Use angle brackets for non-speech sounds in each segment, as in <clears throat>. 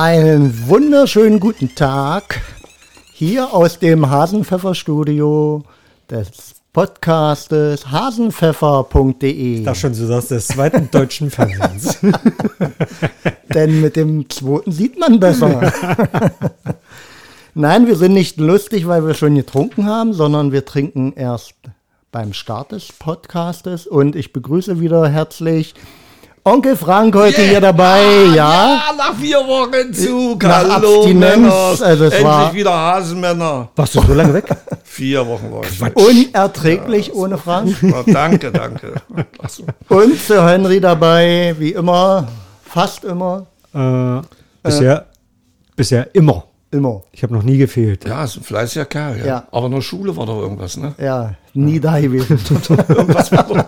Einen wunderschönen guten Tag hier aus dem Hasenpfeffer-Studio des Podcastes hasenpfeffer.de. Da schon, du sagst, des zweiten deutschen Fernsehens. <laughs> Denn mit dem zweiten sieht man besser. <laughs> Nein, wir sind nicht lustig, weil wir schon getrunken haben, sondern wir trinken erst beim Start des Podcastes. Und ich begrüße wieder herzlich Onkel Frank heute Yeah. hier dabei, Ah, ja. Nach vier Wochen Zug. Nach Hallo, Abstinenz, also es Endlich war- wieder Hasenmänner. Warst du so lange weg? <laughs> Vier Wochen war ich. Unerträglich ohne Frank. <laughs> Oh, danke, danke. So. Und Sir Henry dabei, wie immer, fast immer, Äh, bisher, bisher immer. immer. Ich habe noch nie gefehlt. Ja, ist ein fleißiger Kerl. Ja. Ja. Aber in der Schule war doch irgendwas, ne? Ja, nie da gewesen. <laughs> Irgendwas war doch.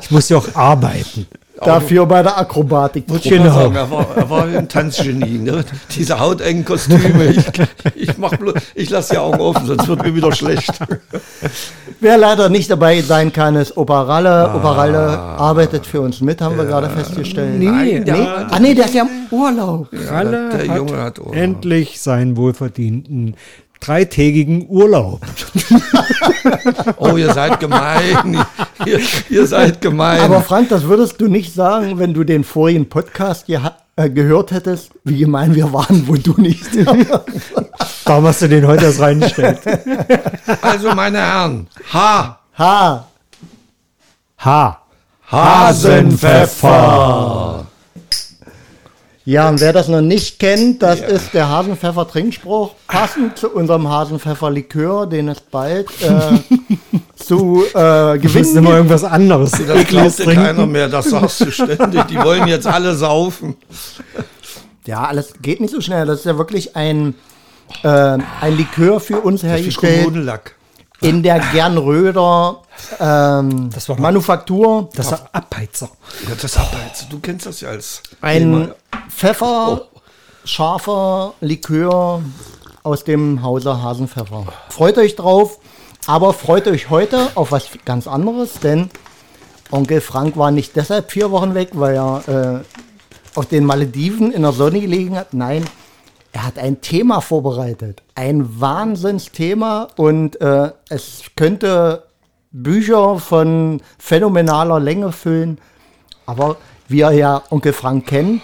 Ich muss ja auch arbeiten. Dafür bei der Akrobatik. Muss Genau. sagen, er war, er war ein Tanzgenie. Ne? Diese hautengen Kostüme. Ich, ich, mach bloß, ich lasse die Augen offen, sonst wird mir wieder schlecht. Wer leider nicht dabei sein kann, ist Operalle. Operalle arbeitet für uns mit, haben wir gerade festgestellt. Nee, Nein, Nee? ja. Ah nee, der ist ja im Urlaub. Ralle der hat Junge hat Urlaub. endlich seinen wohlverdienten dreitägigen Urlaub. <laughs> Oh, ihr seid gemein. Ihr, ihr seid gemein. Aber Frank, das würdest du nicht sagen, wenn du den vorigen Podcast geha- äh, gehört hättest, wie gemein wir waren, wo du nicht. <laughs> Warum hast du den heute erst reingestellt? <laughs> Also, meine Herren, Ha! ha, Ha. Hasenpfeffer! Ja, und wer das noch nicht kennt, das ist der Hasenpfeffer-Trinkspruch, passend zu unserem Hasenpfeffer-Likör, den es bald äh, <laughs> zu äh, gewinnen immer gibt. irgendwas anderes. Das glaubt dir keiner mehr, das sagst du ständig. Die wollen jetzt alle saufen. Ja, alles geht nicht so schnell. Das ist ja wirklich ein, äh, ein Likör für uns hergestellt Kommunenlack. In der Gernröder ähm, Das war Manufaktur. Das ist Abheizer. Ja, das Abheizen, du kennst das ja als Ein Pfeffer, scharfer Likör aus dem Hause Hasenpfeffer. Freut euch drauf, aber freut euch heute auf was ganz anderes, denn Onkel Frank war nicht deshalb vier Wochen weg, weil er äh, auf den Malediven in der Sonne gelegen hat. Nein, er hat ein Thema vorbereitet. Ein Wahnsinnsthema und äh, es könnte Bücher von phänomenaler Länge füllen. Aber wie ihr ja Onkel Frank kennt,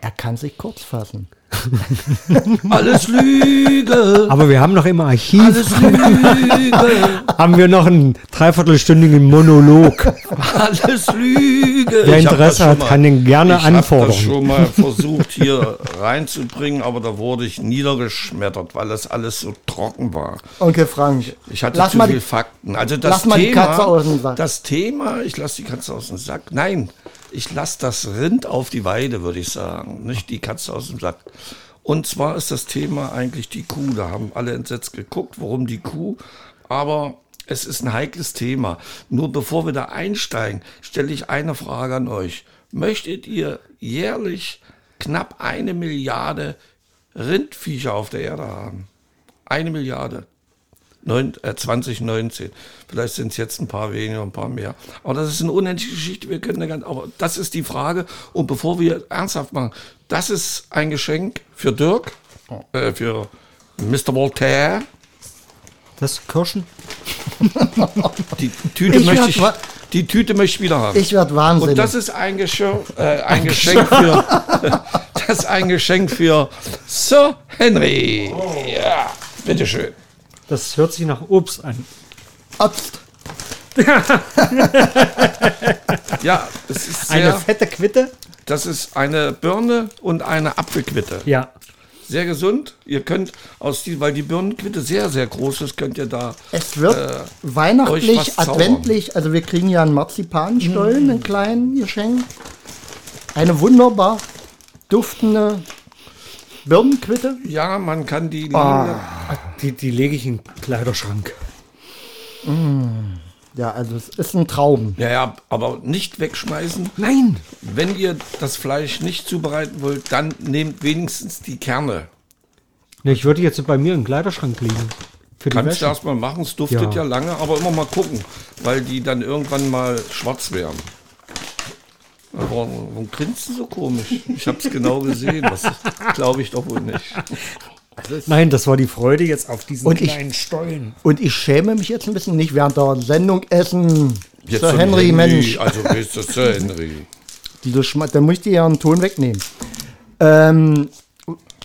er kann sich kurz fassen. <laughs> alles Lüge. Aber wir haben noch im Archiv Alles Lüge. <laughs> haben wir noch einen dreiviertelstündigen Monolog. <laughs> Alles Lüge. Wer Ich Interesse hat, mal- kann den gerne ich anfordern. das schon mal versucht hier reinzubringen, aber da wurde ich niedergeschmettert, weil das alles so trocken war. Onkel Frank, Ich hatte lass zu mal viel die, Fakten. Also das lass mal die Thema, Katze aus dem Sack. Das Thema, ich lasse die Katze aus dem Sack. Nein, ich lasse das Rind auf die Weide, würde ich sagen. Nicht die Katze aus dem Sack. Und zwar ist das Thema eigentlich die Kuh. Da haben alle entsetzt geguckt, warum die Kuh. Aber es ist ein heikles Thema. Nur bevor wir da einsteigen, stelle ich eine Frage an euch. Möchtet ihr jährlich knapp eine Milliarde Rindviecher auf der Erde haben? Eine Milliarde. Neun, äh, 2019. Vielleicht sind es jetzt ein paar weniger, ein paar mehr. Aber das ist eine unendliche Geschichte. Wir können da ganz, aber das ist die Frage. Und bevor wir ernsthaft machen, das ist ein Geschenk für Dirk, äh, für Mr. Voltaire. Das Kirschen? Die Tüte Ich möchte ich, die Tüte möchte ich wieder haben. ich werde wahnsinnig. Und das ist ein, Geschirr, äh, ein Geschenk für, <laughs> das ist ein Geschenk für Sir Henry. Ja, bitteschön. Das hört sich nach Obst an. Obst. <laughs> Ja, es ist Eine sehr, fette Quitte? das ist eine Birne und eine Apfelquitte. Ja. Sehr gesund. Ihr könnt aus die, weil die Birnenquitte sehr, sehr groß ist, könnt ihr da. Es wird Äh, weihnachtlich, adventlich. Also wir kriegen ja einen Marzipanstollen, Mm. einen kleinen Geschenk. Eine wunderbar duftende Birnenquitte. Ja, man kann die. Ah. Die, die lege ich in den Kleiderschrank. Ja, also es ist ein Traum. Ja, ja, aber nicht wegschmeißen. Nein! Wenn ihr das Fleisch nicht zubereiten wollt, dann nehmt wenigstens die Kerne. Ne, ich würde jetzt bei mir im Kleiderschrank liegen. Für die Kannst du Wäsche. erstmal machen, es duftet ja. Ja. lange, aber immer mal gucken, weil die dann irgendwann mal schwarz werden. Warum, warum grinst du so komisch? Ich habe es genau gesehen. Das glaube ich doch wohl nicht. Nein, das war die Freude jetzt auf diesen Und ich- kleinen Stollen. Und ich schäme mich jetzt ein bisschen nicht während der Sendung essen. Jetzt Sir zum Henry, Mensch. Also bist du Sir Henry. Diese Schma da muss ich dir ja einen Ton wegnehmen. Ähm,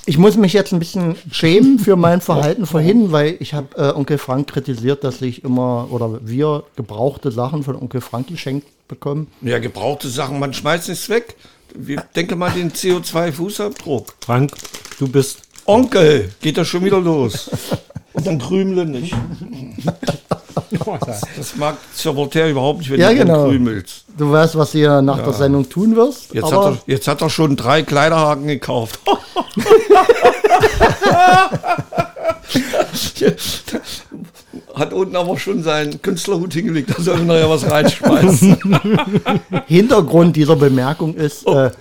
ich muss mich jetzt ein bisschen schämen für mein Verhalten vorhin, weil ich habe äh, Onkel Frank kritisiert, dass ich immer oder wir gebrauchte Sachen von Onkel Frank geschenkt bekommen. Ja, gebrauchte Sachen, man schmeißt nichts weg. Wir, denke mal den CO2-Fußabdruck. Frank, du bist. Onkel, geht das schon wieder los. <laughs> Und dann krümle nicht. Das mag Sir Voltaire überhaupt nicht, wenn Ja, du genau. krümelst. Du weißt, was ihr nach der Sendung tun wirst. Jetzt hat, er, jetzt hat er schon drei Kleiderhaken gekauft. <laughs> hat unten aber schon seinen Künstlerhut hingelegt, da soll er nachher was reinschmeißen. <laughs> Hintergrund dieser Bemerkung ist, äh,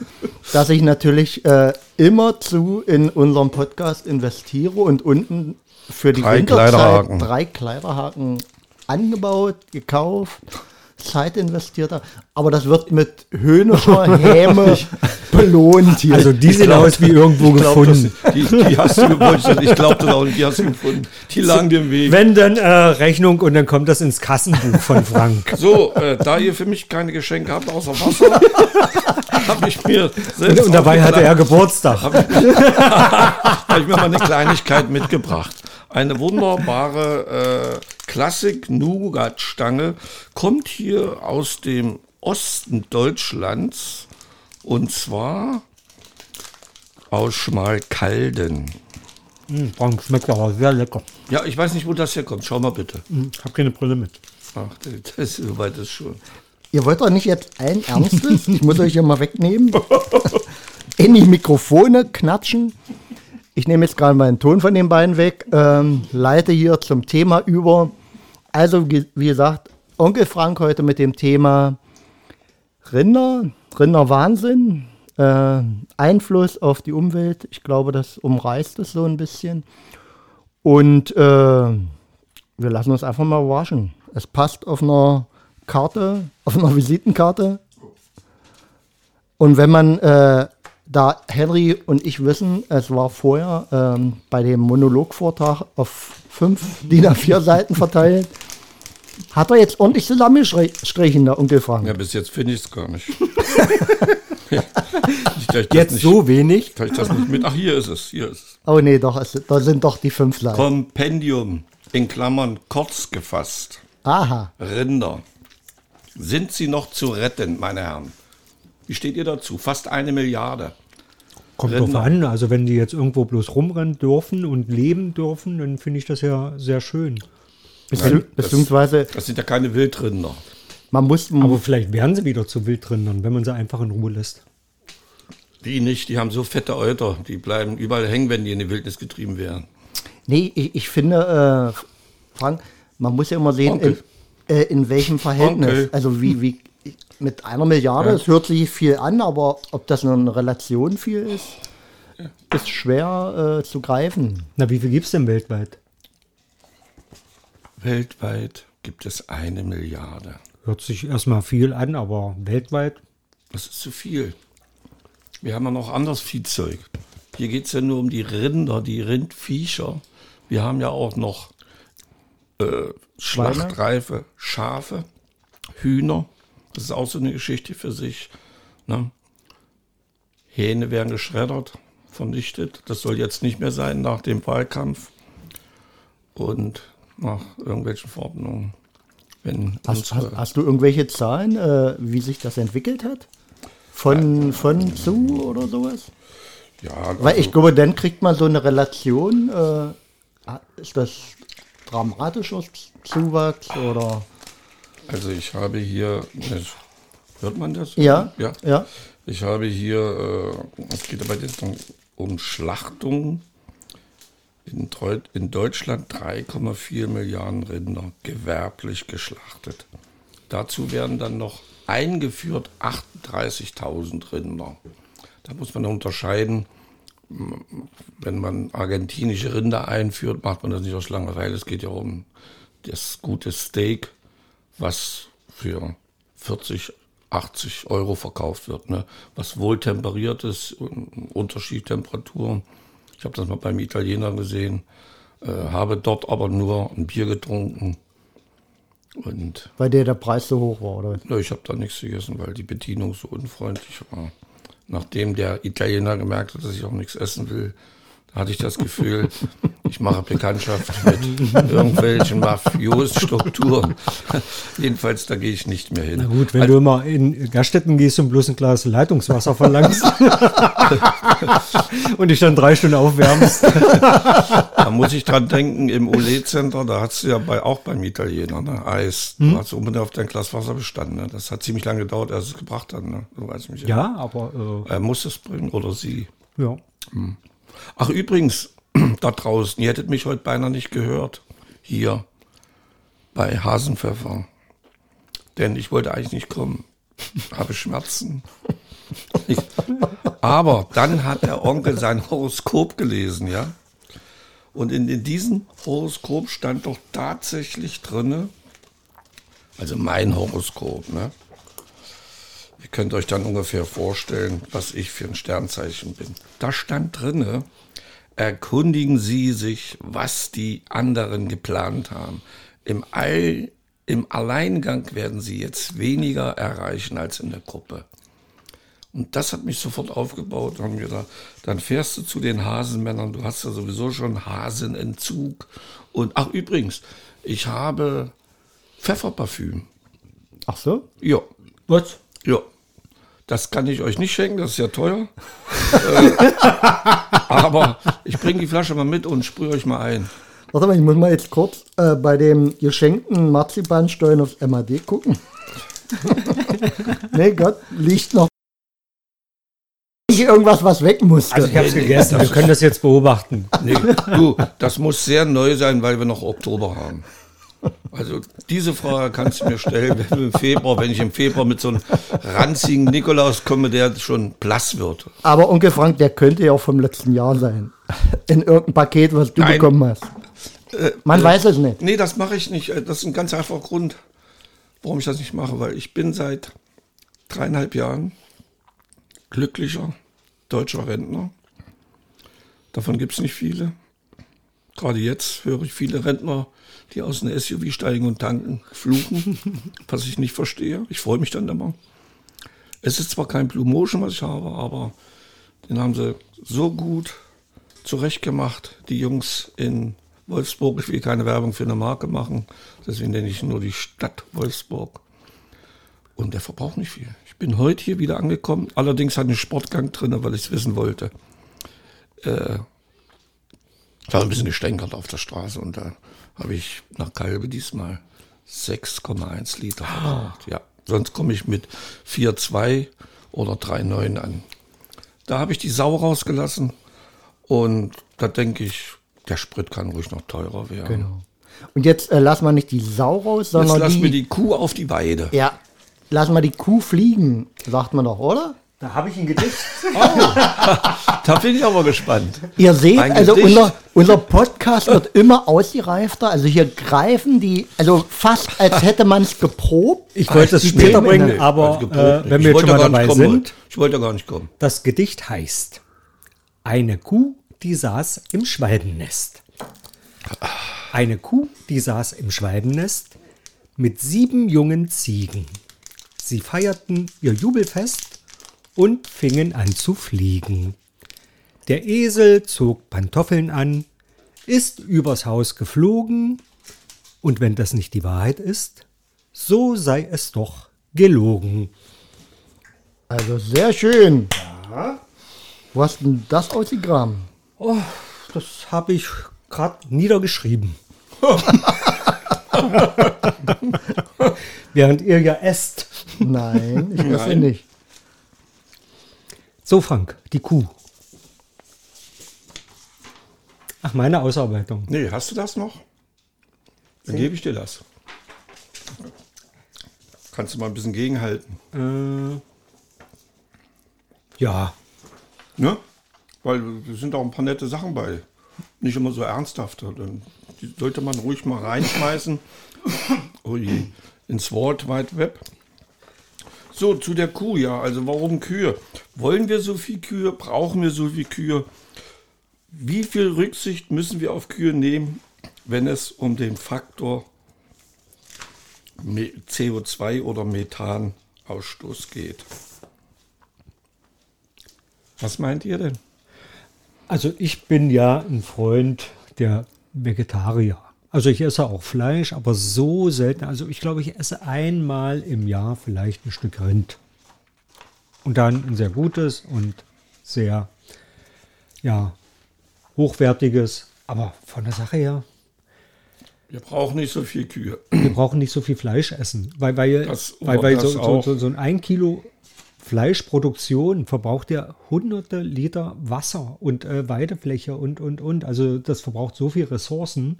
dass ich natürlich äh, immerzu in unserem Podcast investiere und unten für die Drei Winterzeit Kleiderhaken. drei Kleiderhaken angebaut, gekauft, Zeit investiert habe. Aber das wird mit höhnischer Häme <laughs> belohnt hier. Also die sehen aus wie irgendwo Ich glaub, gefunden. das- Die, die hast du gewollt, ich glaube das auch nicht, die hast du gefunden. Die lagen dir im Weg. Wenn dann äh, Rechnung und dann kommt das ins Kassenbuch von Frank. So, äh, da ihr für mich keine Geschenke habt außer Wasser, <laughs> habe ich mir selbst Und dabei hatte er. Geburtstag. habe <laughs> ich mir mal eine Kleinigkeit mitgebracht. Eine wunderbare äh, Klassik-Nougat-Stange kommt hier aus dem Osten Deutschlands und zwar aus Schmalkalden. Hm, Frank schmeckt aber sehr lecker. Ja, ich weiß nicht, wo das herkommt. Schau mal bitte. Hm, Ich habe keine Brille mit. Ach, das ist soweit ist schon. Ihr wollt doch nicht jetzt ein Ernstes? Ich muss euch hier mal wegnehmen. <laughs> In die Mikrofone knatschen. Ich nehme jetzt gerade meinen Ton von den beiden weg, ähm, leite hier zum Thema über. Also, wie, gesagt, Onkel Frank heute mit dem Thema Rinder, Rinderwahnsinn, äh, Einfluss auf die Umwelt. Ich glaube, das umreißt es so ein bisschen. Und äh, wir lassen uns einfach mal überraschen. Es passt auf einer Karte, auf einer <laughs> Visitenkarte. Und wenn man, äh, da Henry und ich wissen, es war vorher ähm, bei dem Monologvortrag auf fünf <laughs> DIN A4 Seiten verteilt, hat er jetzt ordentlich zusammengestrichen, der Onkel Frank. Ja, bis jetzt finde ich es gar nicht. <laughs> Ich Jetzt nicht, so wenig. dass ich das nicht mit. Ach, hier ist es. Hier ist es. Oh nee, doch, es, da sind doch die fünf Seiten. Kompendium, in Klammern kurz gefasst. Aha. Rinder. Sind sie noch zu retten, meine Herren? Wie steht ihr dazu? Fast eine Milliarde. Kommt drauf Rinder. an. Also wenn die jetzt irgendwo bloß rumrennen dürfen und leben dürfen, dann finde ich das ja sehr schön. Bezieh das- beziehungsweise, Das sind ja keine Wildrinder. man muss, Aber vielleicht werden sie wieder zu Wildrindern, wenn man sie einfach in Ruhe lässt. Die nicht, die haben so fette Euter. Die bleiben überall hängen, wenn die in die Wildnis getrieben werden. nee, ich, ich finde, äh, Frank, man muss ja immer sehen, in, Onkel. äh, in welchem Verhältnis. Onkel. Also wie, wie mit einer Milliarde, es hört sich viel an, aber ob das eine Relation viel ist, ist schwer äh, zu greifen. Na, wie viel gibt es denn weltweit? Weltweit gibt es eine Milliarde. Hört sich erstmal viel an, aber weltweit? Das ist zu viel. Wir haben ja noch anderes Viehzeug. Hier geht es ja nur um die Rinder, die Rindviecher. Wir haben ja auch noch äh, schlachtreife Schafe, Hühner. Das ist auch so eine Geschichte für sich. Ne? Hähne werden geschreddert, vernichtet. Das soll jetzt nicht mehr sein nach dem Wahlkampf und nach irgendwelchen Verordnungen. Hast, hast, hast du irgendwelche Zahlen, äh, wie sich das entwickelt hat? Von, von zu oder sowas? ja, also, Weil ich glaube, dann kriegt man so eine Relation. Äh, ist das dramatischer Zuwachs oder? Also ich habe hier, hört man das? Ja, Ja. ja. Ich habe hier, äh, es geht aber jetzt noch um Schlachtung. In, in Deutschland 3,4 Milliarden Rinder gewerblich geschlachtet. Dazu werden dann noch eingeführt 38.000 Rinder. Da muss man unterscheiden, wenn man argentinische Rinder einführt, macht man das nicht aus Langeweile. Es geht ja um das gute Steak, was für 40, 80 Euro verkauft wird, ne? was wohl temperiert ist, Unterschiedtemperaturen. Ich habe das mal beim Italiener gesehen, äh, habe dort aber nur ein Bier getrunken. Und Weil dir der Preis so hoch war, oder? ja, ich habe da nichts gegessen, weil die Bedienung so unfreundlich war. Nachdem der Italiener gemerkt hat, dass ich auch nichts essen will, hatte ich das Gefühl, ich mache Bekanntschaft mit irgendwelchen Mafios-Strukturen. <laughs> Jedenfalls, da gehe ich nicht mehr hin. Na gut, wenn du immer in Gaststätten gehst und bloß ein Glas Leitungswasser verlangst <laughs> und dich dann drei Stunden aufwärmst. <laughs> Da muss ich dran denken, im Ole-Center, da hast du ja bei, auch beim Italiener, ne, Eis. Du hast unbedingt auf dein Glas Wasser bestanden. Ne? Das hat ziemlich lange gedauert, als es gebracht hat. Ne? Du weißt mich Ja, aber Er muss es bringen oder sie. äh, ja. Ach, übrigens, <clears throat> da draußen, ihr hättet mich heute beinahe nicht gehört. Hier bei Hasenpfeffer. Denn ich wollte eigentlich nicht kommen. <laughs> Habe Schmerzen. Ich, aber dann hat der Onkel sein Horoskop gelesen, ja. Und in, in diesem Horoskop stand doch tatsächlich drinne, also mein Horoskop, ne? Ihr könnt euch dann ungefähr vorstellen, was ich für ein Sternzeichen bin. Da stand drinne, erkundigen Sie sich, was die anderen geplant haben. Im, All, Im Alleingang werden Sie jetzt weniger erreichen als in der Gruppe. Und das hat mich sofort aufgebaut. Haben wir da, dann fährst du zu den Hasenmännern. Du hast ja sowieso schon Hasenentzug. Und ach übrigens, ich habe Pfefferparfüm. Ach so? Ja, Was? ja. Das kann ich euch nicht schenken, das ist ja teuer. äh, <laughs> aber ich bringe die Flasche mal mit und sprühe euch mal ein. Warte mal, ich muss mal jetzt kurz äh, bei dem geschenkten Marzipansteuern aufs MAD gucken. <laughs> nee, Gott, liegt noch nicht irgendwas, was weg musste. Also ich habe es gegessen, wir können das jetzt beobachten. Nee, du, das muss sehr neu sein, weil wir noch Oktober haben. Also diese Frage kannst du mir stellen, wenn im Februar, wenn ich im Februar mit so einem ranzigen Nikolaus komme, der schon blass wird. Aber Onkel Frank, der könnte ja auch vom letzten Jahr sein. In irgendeinem Paket, was du Nein. bekommen hast. Man weiß es nicht. Nee, das mache ich nicht. Das ist ein ganz einfacher Grund, warum ich das nicht mache, weil ich bin seit dreieinhalb Jahren glücklicher deutscher Rentner. Davon gibt es nicht viele. Gerade jetzt höre ich viele Rentner, die aus einem SUV steigen und tanken, fluchen, <laughs> was ich nicht verstehe. Ich freue mich dann immer. Es ist zwar kein Blue Motion, was ich habe, aber den haben sie so gut zurechtgemacht, die Jungs in Wolfsburg. Ich will keine Werbung für eine Marke machen, deswegen nenne ich nur die Stadt Wolfsburg. Und der verbraucht nicht viel. Ich bin heute hier wieder angekommen, allerdings hat einen Sportgang drin, weil ich es wissen wollte. Äh, ich habe ein bisschen gestänkert auf der Straße und da habe ich nach Kalbe diesmal 6,1 Liter verbraucht. Ja, sonst komme ich mit 4,2 oder 3,9 an. Da habe ich die Sau rausgelassen und da denke ich, der Sprit kann ruhig noch teurer werden. Genau. Und jetzt äh, lassen wir nicht die Sau raus, Jetzt sondern lassen die, wir die Kuh auf die Weide. Ja, lassen wir die Kuh fliegen, sagt man doch, oder? Da habe ich ein Gedicht. <laughs> Da bin ich aber gespannt. Ihr seht, Ein also unser, unser Podcast wird immer ausgereifter. Also hier greifen die, also fast als hätte man es geprobt. Ich wollte es später bringen, Nee, aber äh, wenn Ich wir jetzt wollte schon mal gar nicht dabei kommen sind. Ich wollte gar nicht kommen. das Gedicht heißt Eine Kuh, die saß im Schwalbennest. Eine Kuh, die saß im Schwalbennest mit sieben jungen Ziegen. Sie feierten ihr Jubelfest und fingen an zu fliegen. Der Esel zog Pantoffeln an, ist übers Haus geflogen, und wenn das nicht die Wahrheit ist, so sei es doch gelogen. Also sehr schön. Wo hast denn das ausgegraben? Oh, das habe ich gerade niedergeschrieben. <laughs> Während ihr ja esst. Nein, ich Nein. nicht. So, Frank, die Kuh. Ach, meine Ausarbeitung. Nee, hast du das noch? Dann gebe ich dir das. Kannst du mal ein bisschen gegenhalten. Äh, ja, Ne? Weil da sind auch ein paar nette Sachen bei. Nicht immer so ernsthaft. Dann- Die sollte man ruhig mal reinschmeißen. Ui, ins World Wide Web. So, zu der Kuh, ja. Also warum Kühe? Wollen wir so viel Kühe? Brauchen wir so viel Kühe? Wie viel Rücksicht müssen wir auf Kühe nehmen, wenn es um den Faktor Me- CO2 oder Methanausstoß geht? Was meint ihr denn? Also ich bin ja ein Freund der Vegetarier. Also ich esse auch Fleisch, aber so selten. Also ich glaube, ich esse einmal im Jahr vielleicht ein Stück Rind. Und dann ein sehr gutes und sehr, ja, hochwertiges. Aber von der Sache her, Wir brauchen nicht so viel Kühe. wir brauchen nicht so viel Fleisch essen. Weil, weil, Das- weil, weil so, so, so, so ein 1 Kilo Fleischproduktion verbraucht ja hunderte Liter Wasser und äh, Weidefläche und, und, und. Also das verbraucht so viel Ressourcen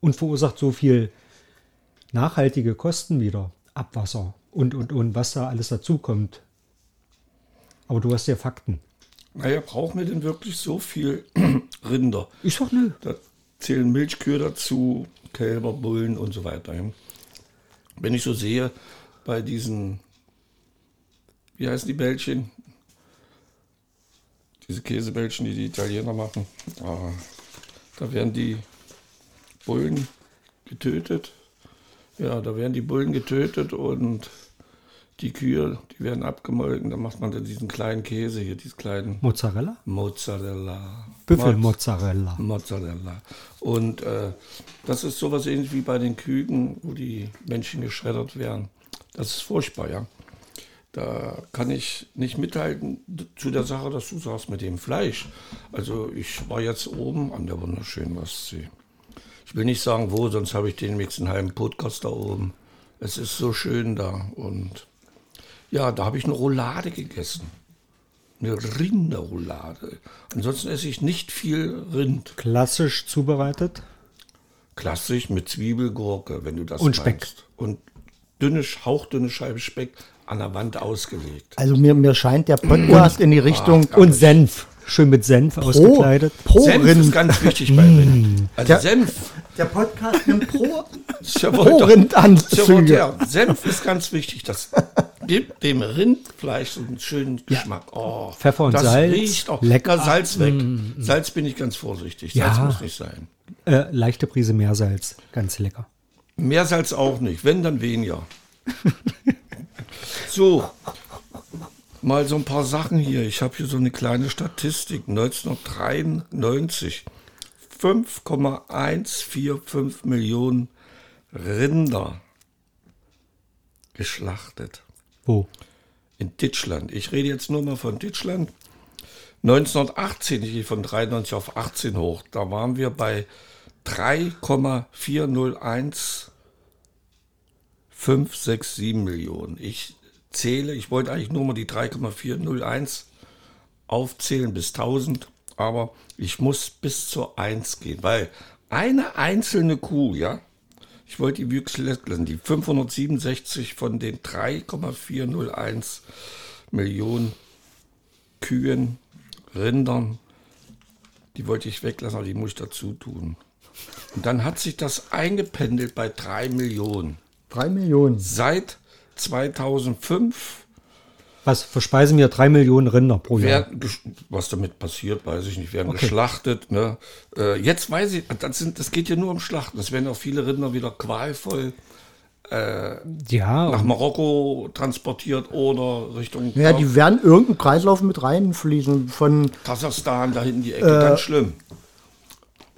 und verursacht so viel nachhaltige Kosten wieder. Abwasser und, und, und, was da alles dazukommt. Aber du hast ja Fakten. Naja, brauchen wir denn wirklich so viel <clears throat> Rinder? Ich sag nö. Da zählen Milchkühe dazu, Kälber, Bullen und so weiter. Wenn ich so sehe, bei diesen, wie heißen die Bällchen? Diese Käsebällchen, die die Italiener machen. Ah, da werden die Bullen getötet. Ja, da werden die Bullen getötet und die Kühe, die werden abgemolken. Da macht man dann diesen kleinen Käse hier, diesen kleinen Mozzarella? Mozzarella. Büffelmozzarella. Mozzarella. Und äh, das ist sowas ähnlich wie bei den Küken, wo die Männchen geschreddert werden. Das ist furchtbar, ja. Da kann ich nicht mithalten zu der Sache, dass du sagst mit dem Fleisch. Also ich war jetzt oben an der wunderschönen Ostsee. Ich will nicht sagen wo, sonst habe ich den nächsten halben Podcast da oben. Es ist so schön da und ja, da habe ich eine Roulade gegessen. Eine Rinderroulade. Ansonsten esse ich nicht viel Rind. Klassisch zubereitet. Klassisch mit Zwiebel, Gurke, wenn du das Und Speck. meinst. Und dünne, hauchdünne Scheibe Speck an der Wand ausgelegt. Also mir, mir scheint der Podcast in die Richtung Und Senf. Schön mit Senf pro, ausgekleidet. pro Senf ist Rind. ganz wichtig bei Rind. Also Ja. Senf, Der Podcast nimmt pro, ist ja pro ist ja wohl der. Senf ist ganz wichtig. Das gibt dem Rindfleisch so einen schönen Geschmack. Oh, Pfeffer und das Salz, Riecht auch. lecker. Na, Salz weg. Salz bin ich ganz vorsichtig. Salz Ja. muss nicht sein. Äh, leichte Prise Meersalz. Ganz lecker. Mehr Salz auch nicht, wenn dann weniger. <laughs> so, mal so ein paar Sachen hier. Ich habe hier so eine kleine Statistik. 1993 5,145 Millionen Rinder geschlachtet Wo? in Deutschland. Ich rede jetzt nur mal von Deutschland. 1918, ich gehe von 93 auf 18 hoch, da waren wir bei 3,401 567 Millionen. Ich zähle, ich wollte eigentlich nur mal die 3,401 aufzählen bis 1000, aber ich muss bis zur 1 gehen, weil eine einzelne Kuh, ja, ich wollte die Wüchslettlen, die 567 von den 3,401 Millionen Kühen, Rindern, die wollte ich weglassen, aber die muss ich dazu tun. Und dann hat sich das eingependelt bei 3 Millionen. Drei Millionen. Seit 2005 Was verspeisen wir? Drei Millionen Rinder pro Jahr. was damit passiert, weiß ich nicht, werden geschlachtet. Ne? Äh, jetzt weiß ich, das, sind, das geht ja nur um Schlachten. Es werden auch viele Rinder wieder qualvoll Ja, nach Marokko transportiert oder Richtung Ja, die werden irgendeinen Kreislauf mit reinfließen von Kasachstan, da hinten die Ecke. Ganz schlimm.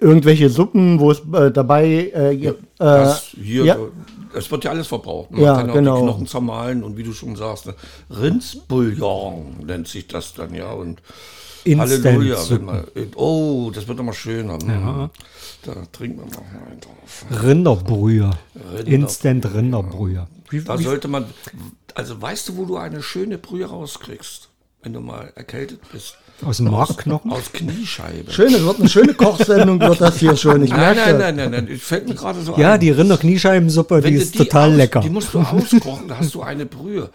Irgendwelche Suppen, wo es äh, dabei äh, äh, Das hier, ja. äh, es wird ja alles verbraucht. Man Ja, kann auch genau. die Knochen zermahlen und wie du schon sagst, ne, Rindsbouillon nennt sich das dann, ja. Und Instant Halleluja. Man, oh, das wird doch mal schöner. Ja. Da trinken wir noch mal einen drauf. Rinderbrühe. Rinderbrühe, Instant Rinderbrühe. Da sollte man, also weißt du, wo du eine schöne Brühe rauskriegst, wenn du mal erkältet bist? Aus dem Markknochen? Aus Kniescheibe. schön, es wird eine schöne Kochsendung, wird das hier schon. Ich Nein, merke. nein, nein, nein, nein, fällt mir gerade so Ja, ein. die Rinderkniescheibensuppe, die ist total aus- lecker. Die musst du auskochen, da hast du eine Brühe.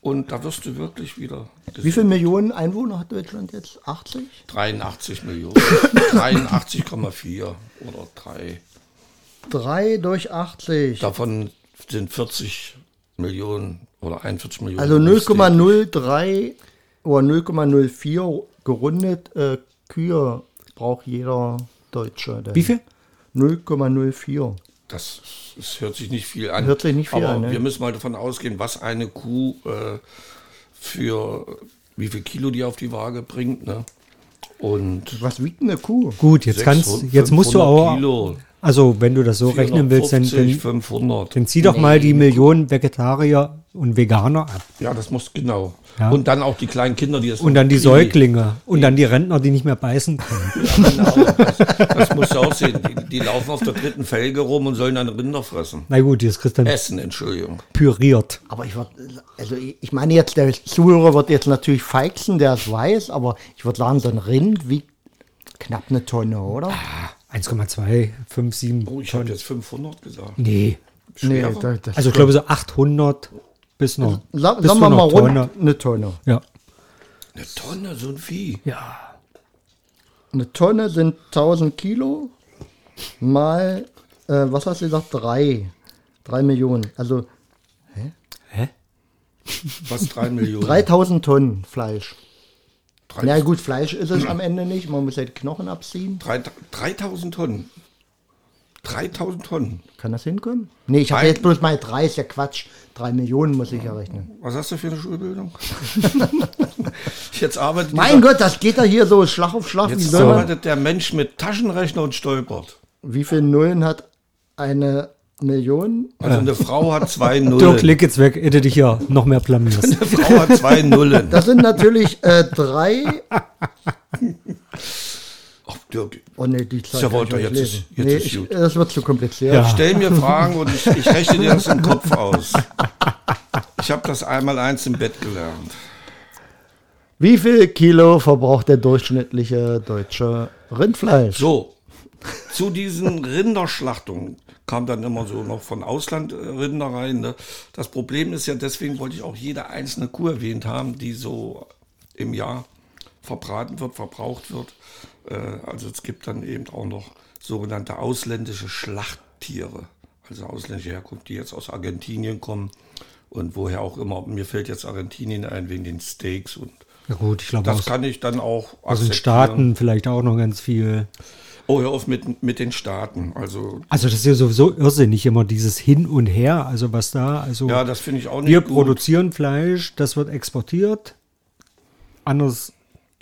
Und da wirst du wirklich wieder. Wie viele Millionen Einwohner hat Deutschland jetzt? 80? 83 Millionen. 83,4 oder 3. 3 durch 80. Davon sind 40 Millionen oder 41 Millionen. Also berufstätig. 0,03 oder 0,04 gerundet äh, Kühe braucht jeder Deutsche. denn. Wie viel? 0,04. Das, das hört sich nicht viel an. Hört sich nicht viel aber an, ne? wir müssen mal davon ausgehen, was eine Kuh äh, für wie viel Kilo die auf die Waage bringt. Ne? Und Was wiegt eine Kuh? Gut, jetzt kannst, 600, jetzt musst du 500 auch, Kilo, also wenn du das so rechnen willst, dann, 450, dann, 500. dann zieh doch mal die Millionen Vegetarier und Veganer ab. Ja, das muss genau. Ja. Und dann auch die kleinen Kinder, die es Und dann die. Säuglinge und dann die Rentner, die nicht mehr beißen können. <laughs> Ja, genau. Das, das musst du auch sehen. Die, die laufen auf der dritten Felge rum und sollen dann Rinder fressen. Na gut, das kriegst du dann Essen, Entschuldigung. püriert. Aber ich würde, also ich meine jetzt, der Zuhörer wird jetzt natürlich feixen, der es weiß, aber ich würde sagen, so ein Rind wiegt knapp eine Tonne, oder? 1,2, 5, 7 Oh, ich habe jetzt 500 gesagt. Nee. nee, da, das Also ich glaube so 800 bis noch. Sa bis sagen wir mal einer rund Tonne. eine Tonne. Ja. Eine Tonne, so ein Vieh. Ja. Eine Tonne sind 1000 Kilo mal, äh, was hast du gesagt, drei. Drei Millionen. Also Hä? Was, drei Millionen? 3000 Tonnen Fleisch. Na gut, Fleisch ist es am Ende nicht. Man muss ja die Knochen abziehen. drei- 3000 Tonnen. 3000 Tonnen. Kann das hinkommen? Nee, ich habe jetzt bloß mal drei, ist ja Quatsch. Drei Millionen muss ich ja rechnen. Was hast du für eine Schulbildung? <laughs> jetzt arbeitet Mein Gott, das geht ja hier so Schlag auf Schlag. Wie, Jetzt arbeitet der Mensch mit Taschenrechner und stolpert. wie viele Nullen hat eine Million? Also eine Frau hat zwei <laughs> Dirk, Nullen. leg jetzt weg, hätte dich hier noch mehr blamierst. Eine Frau hat zwei Nullen. Das sind natürlich äh, drei. <laughs> Dirk, Oh ne, die Zeit nicht jetzt lesen. ist- jetzt nee, ist ich, gut. das wird zu kompliziert. Ja. stell mir <laughs> Fragen und ich, ich rechne dir das im Kopf aus. Ich habe das einmal eins im Bett gelernt. Wie viel Kilo verbraucht der durchschnittliche deutsche Rindfleisch? So, zu diesen Rinderschlachtungen kam dann immer so noch von Ausland Rinder rein. Ne? Das Problem ist ja, deswegen wollte ich auch jede einzelne Kuh erwähnt haben, die so im Jahr verbraten wird, verbraucht wird. Äh, also es gibt dann eben auch noch sogenannte ausländische Schlachttiere, also ausländische Herkunft, die jetzt aus Argentinien kommen und woher auch immer. Mir fällt jetzt Argentinien ein wegen den Steaks und Ja gut, ich glaube das aus, kann ich dann auch aus den akzeptieren. Staaten vielleicht auch noch ganz viel. Oh, hör auf mit, mit den Staaten. Also, Also das ist ja sowieso irrsinnig immer dieses Hin und Her, also was da, also ja, das finde ich auch nicht wir gut. produzieren Fleisch, das wird exportiert, anders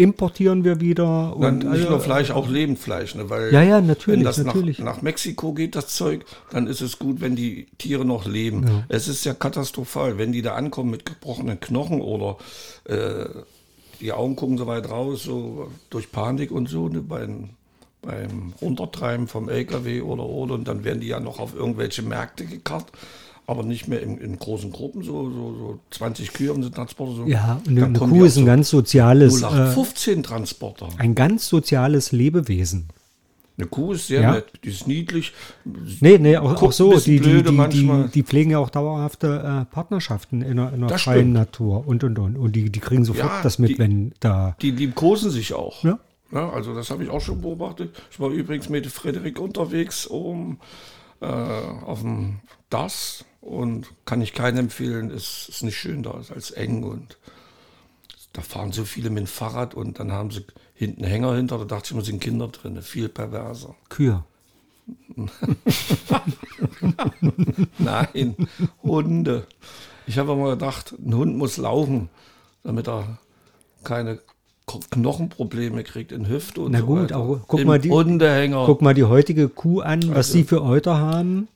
importieren wir wieder Dann und nicht also, nur Fleisch, auch Lebendfleisch. Ne? Weil Ja, ja, natürlich, Wenn das natürlich. Nach, nach Mexiko geht, das Zeug, dann ist es gut, wenn die Tiere noch leben. Es ist ja katastrophal, wenn die da ankommen mit gebrochenen Knochen oder äh, die Augen gucken so weit raus, so durch Panik und so, ne, beim, beim Runtertreiben vom LKW oder oder und dann werden die ja noch auf irgendwelche Märkte gekarrt. Aber nicht mehr in, in großen Gruppen, so, so, so 20 Kühe und Transporter. So. ja, eine, eine Kuh ist ein auf ganz soziales, so äh, 0815 Transporter. ein ganz soziales Lebewesen. Eine Kuh ist sehr Ja. nett, die ist niedlich. Nee, nee, auch, auch so. Die, die, die, die, pflegen ja auch dauerhafte äh, Partnerschaften in einer, in einer freien stimmt. Natur und und und. Und die, die kriegen sofort Ja, das mit, wenn da. Die liebkosen sich auch. Ja. Ja, also das habe ich auch schon beobachtet. Ich war übrigens mit Frederik unterwegs oben äh, auf dem Das und kann ich keinen empfehlen. Es ist nicht schön da, es ist als eng und da fahren so viele mit dem Fahrrad und dann haben sie hinten Hänger hinter. Da dachte ich immer, sind Kinder drin, viel perverser. Kühe. <laughs> Nein, Hunde. Ich habe mal gedacht, ein Hund muss laufen, damit er keine Knochenprobleme kriegt in Hüfte und Na so gut, weiter. auch- guck Im mal die- Hundehänger. Guck mal die heutige Kuh an, was Also- sie für Euter haben.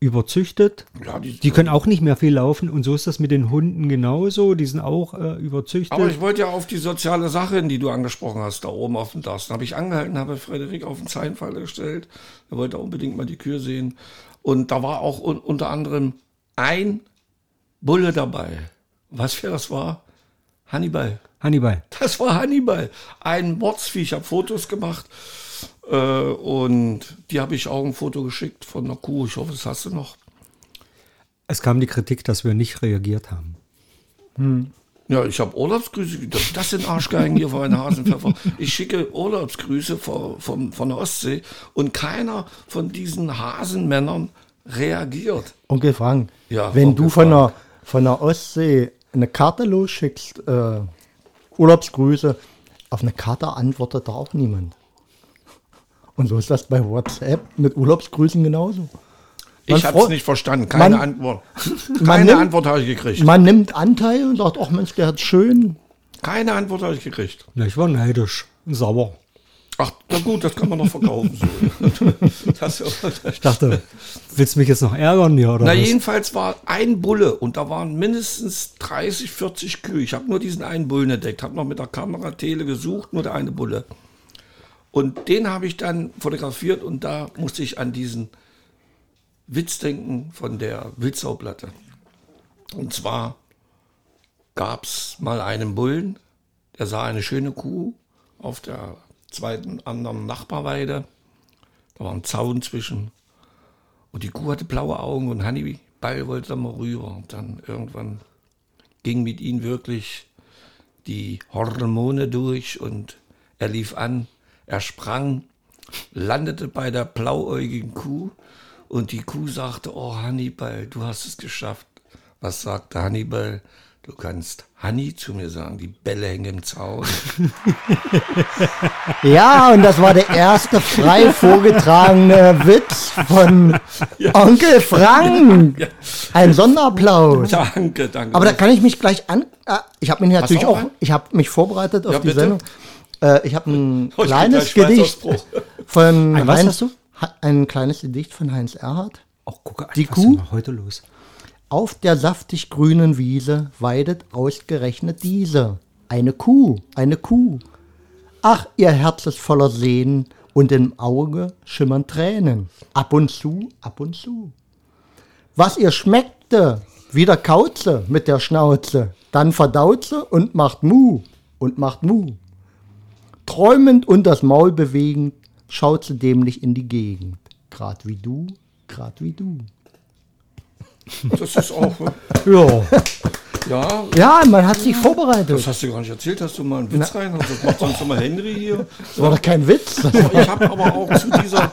Überzüchtet. ja, die, Die können auch nicht mehr viel laufen und so ist das mit den Hunden genauso. Die sind auch äh, überzüchtet. aber ich wollte ja auf die soziale Sache, hin, die du angesprochen hast, da oben auf dem Dach. Da habe ich angehalten, habe Frederik auf den Zaunpfahl gestellt. Er wollte unbedingt mal die Kühe sehen. Und da war auch un unter anderem ein Bulle dabei. Was für das war? Hannibal. Hannibal. Das war Hannibal. Ein Mordsvieh. Ich habe Fotos gemacht. Äh, und die habe ich auch ein Foto geschickt von einer Kuh. Ich hoffe, das hast du noch. Es kam die Kritik, dass wir nicht reagiert haben. Ja, ich habe Urlaubsgrüße. Das, das sind Arschgeigen hier vor einer Hasenpfeffer. <laughs> Ich schicke Urlaubsgrüße von, von, von der Ostsee und keiner von diesen Hasenmännern reagiert. Onkel Frank, Ja, wenn Onkel du von Frank. der, von der Ostsee eine Karte losschickst, äh, Urlaubsgrüße, auf eine Karte antwortet da auch niemand. Und so ist das bei WhatsApp mit Urlaubsgrüßen genauso. Man Ich habe es nicht verstanden. Keine Man- Antwort. <laughs> Keine nimmt- Antwort habe ich gekriegt. Man nimmt Anteil und sagt, ach Mensch, der hat schön. Keine Antwort habe ich gekriegt. Na, ich war neidisch und sauer. Ach, na gut, das kann man noch verkaufen. So. <laughs> Das, Ich dachte, willst du mich jetzt noch ärgern hier oder na, was? jedenfalls war ein Bulle und da waren mindestens 30, 40 Kühe. Ich habe nur diesen einen Bullen entdeckt, habe noch mit der Kamera Tele gesucht, nur der eine Bulle. Und den habe ich dann fotografiert und da musste ich an diesen Witz denken von der Wildsauplatte. Und zwar gab es mal einen Bullen, der sah eine schöne Kuh auf der zweiten anderen Nachbarweide. Da war ein Zaun zwischen. Und die Kuh hatte blaue Augen und Hannibal wollte da mal rüber. Und dann irgendwann ging mit ihm wirklich die Hormone durch und er lief an, er sprang, landete bei der blauäugigen Kuh und die Kuh sagte, oh Hannibal, du hast es geschafft. Was sagte Hannibal? Du kannst Hanni zu mir sagen, die Bälle hängen im Zaun. <laughs> Ja, und das war der erste frei vorgetragene Witz von Onkel Frank. Ein Sonderapplaus. danke, danke. Aber da kann ich mich gleich an. Äh, ich habe mich natürlich auch auch, einen? ich habe mich vorbereitet auf Ja, die bitte. Sendung. Äh, ich habe ein Oh, ich kleines Gedicht von Ein was Heinz, hast du? Ha- ein kleines Gedicht von Heinz Erhardt. Oh, gucke, Die was Kuh? ist denn heute los? Auf der saftig grünen Wiese weidet ausgerechnet diese. Eine Kuh, eine Kuh. Ach, ihr Herz ist voller Sehnen und im Auge schimmern Tränen. Ab und zu, ab und zu. Was ihr schmeckte, wieder Kauze mit der Schnauze, dann verdaut sie und macht Mu und macht Mu. Träumend und das Maul bewegend, schaut sie dämlich in die Gegend. Grad wie du, grad wie du. Das ist auch, Ja, ja, Ja, man hat sich vorbereitet. das hast du gar nicht erzählt, hast du mal einen Witz rein, das macht sonst immer Henry hier. Das war doch kein Witz. <laughs> Ich habe aber auch zu dieser,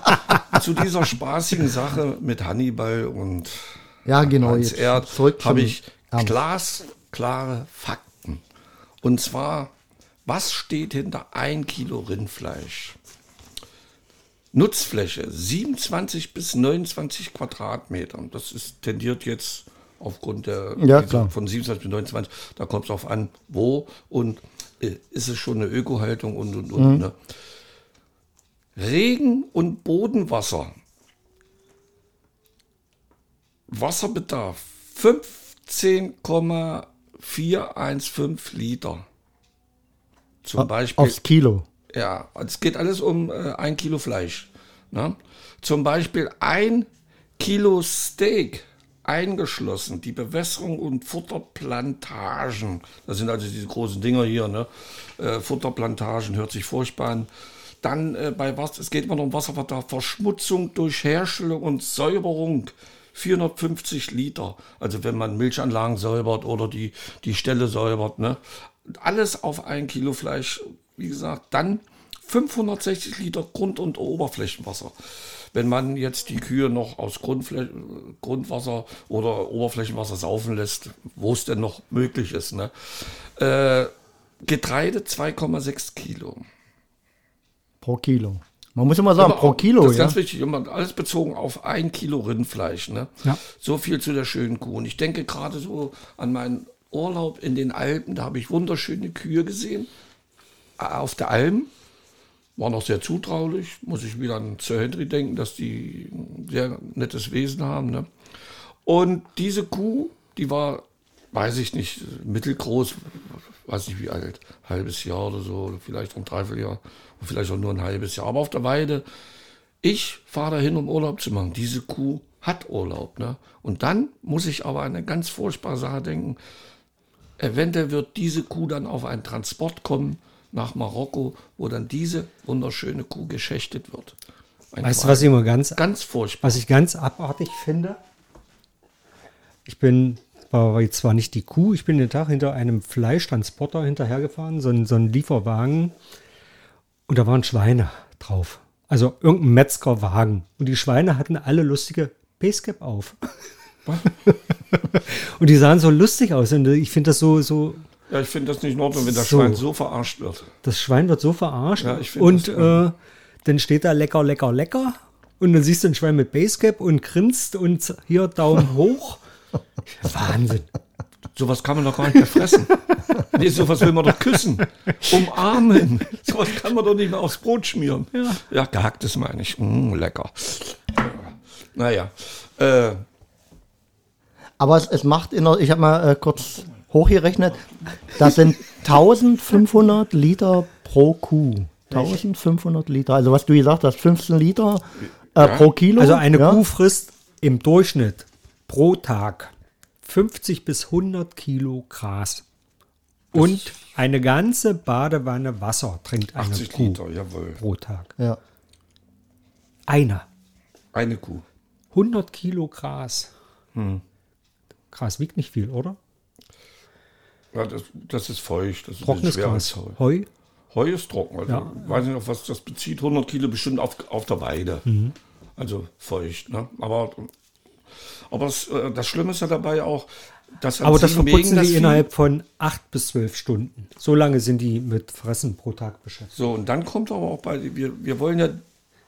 zu dieser spaßigen Sache mit Hannibal und Ja, genau. Hans Erd habe ich glasklare Fakten. Und zwar, was steht hinter ein Kilo Rindfleisch? Nutzfläche 27 bis 29 Quadratmetern. Das ist tendiert jetzt aufgrund der Ja, von 27 bis 29. Da kommt es auf an, wo und äh, ist es schon eine Ökohaltung und und und. Mhm. Ne? Regen und Bodenwasser. Wasserbedarf 15,415 Liter. Zum Beispiel. Aufs Kilo. Ja, es geht alles um äh, ein Kilo Fleisch. Ne? Zum Beispiel ein Kilo Steak eingeschlossen, die Bewässerung und Futterplantagen. Das sind also diese großen Dinger hier. Ne? Äh, Futterplantagen hört sich furchtbar an. Dann äh, bei was, es geht immer noch um Wasservertrag, Verschmutzung durch Herstellung und Säuberung. 450 Liter. Also wenn man Milchanlagen säubert oder die, die Ställe säubert. Ne? Alles auf ein Kilo Fleisch, wie gesagt. Dann 560 Liter Grund- und Oberflächenwasser. Wenn man jetzt die Kühe noch aus Grundflä Grundwasser oder Oberflächenwasser saufen lässt, wo es denn noch möglich ist. Ne? Äh, Getreide 2,6 Kilo. Pro Kilo. Man muss immer sagen, Aber pro Kilo, Das ist ja. ganz wichtig. Immer alles bezogen auf ein Kilo Rindfleisch. Ne? Ja. So viel zu der schönen Kuh. Und ich denke gerade so an meinen Urlaub in den Alpen. Da habe ich wunderschöne Kühe gesehen. Auf der Alm. War noch sehr zutraulich. Muss ich wieder an Sir Henry denken, dass die ein sehr nettes Wesen haben. Ne? Und diese Kuh, die war, weiß ich nicht, mittelgroß, weiß nicht wie alt, halbes Jahr oder so, vielleicht ein Dreivierteljahr, vielleicht auch nur ein halbes Jahr. Aber auf der Weide, ich fahre dahin, um Urlaub zu machen. Diese Kuh hat Urlaub. Ne? Und dann muss ich aber an eine ganz furchtbare Sache denken. Eventuell wird diese Kuh dann auf einen Transport kommen nach Marokko, wo dann diese wunderschöne Kuh geschächtet wird. Ein weißt du, was ich immer ganz, Ganz furchtbar. was ich ganz abartig finde? Ich bin, war jetzt zwar nicht die Kuh, ich bin den Tag hinter einem Fleischtransporter hinterhergefahren, so ein, so ein Lieferwagen. Und da waren Schweine drauf. Also irgendein Metzgerwagen. Und die Schweine hatten alle lustige Basecap auf. <laughs> und die sahen so lustig aus. Und ich finde das so, so, Ja, ich finde das nicht in Ordnung, wenn das So. Schwein so verarscht wird. das Schwein wird so verarscht. Ja, ich und das- äh, dann steht da lecker, lecker, lecker. Und dann siehst du ein Schwein mit Basecap und grinst und hier Daumen <laughs> hoch. Wahnsinn. Sowas kann man doch gar nicht mehr fressen. Nee, sowas will man doch küssen, umarmen. Sowas kann man doch nicht mehr aufs Brot schmieren. Ja, ja gehacktes meine ich. Mm, lecker. Naja, äh, Aber es, es macht in der, ich habe mal äh, kurz hochgerechnet, das sind 1500 Liter pro Kuh. 1500 Liter. Also was du gesagt hast, 15 Liter äh, pro Kilo. Also eine ja? Kuh frisst im Durchschnitt pro Tag 50 bis 100 Kilo Gras. Und eine ganze Badewanne Wasser trinkt eine 80 Kuh Liter, jawohl. pro Tag. Ja. Eine. Eine Kuh. 100 Kilo Gras. Hm. Gras wiegt nicht viel, oder? Ja, das, das ist feucht. Das ist Trockenes Gras. Heu. Heu. Ist trocken. Also, Ja. weiß nicht, auf was das bezieht. 100 Kilo bestimmt auf, auf der Weide. Mhm. Also feucht. Ne? Aber, aber das, äh, das Schlimme ist ja dabei auch, dass Aber das verputzen das die innerhalb von 8 bis 12 Stunden. So lange sind die mit Fressen pro Tag beschäftigt. So, und dann kommt aber auch bei, wir, wir wollen ja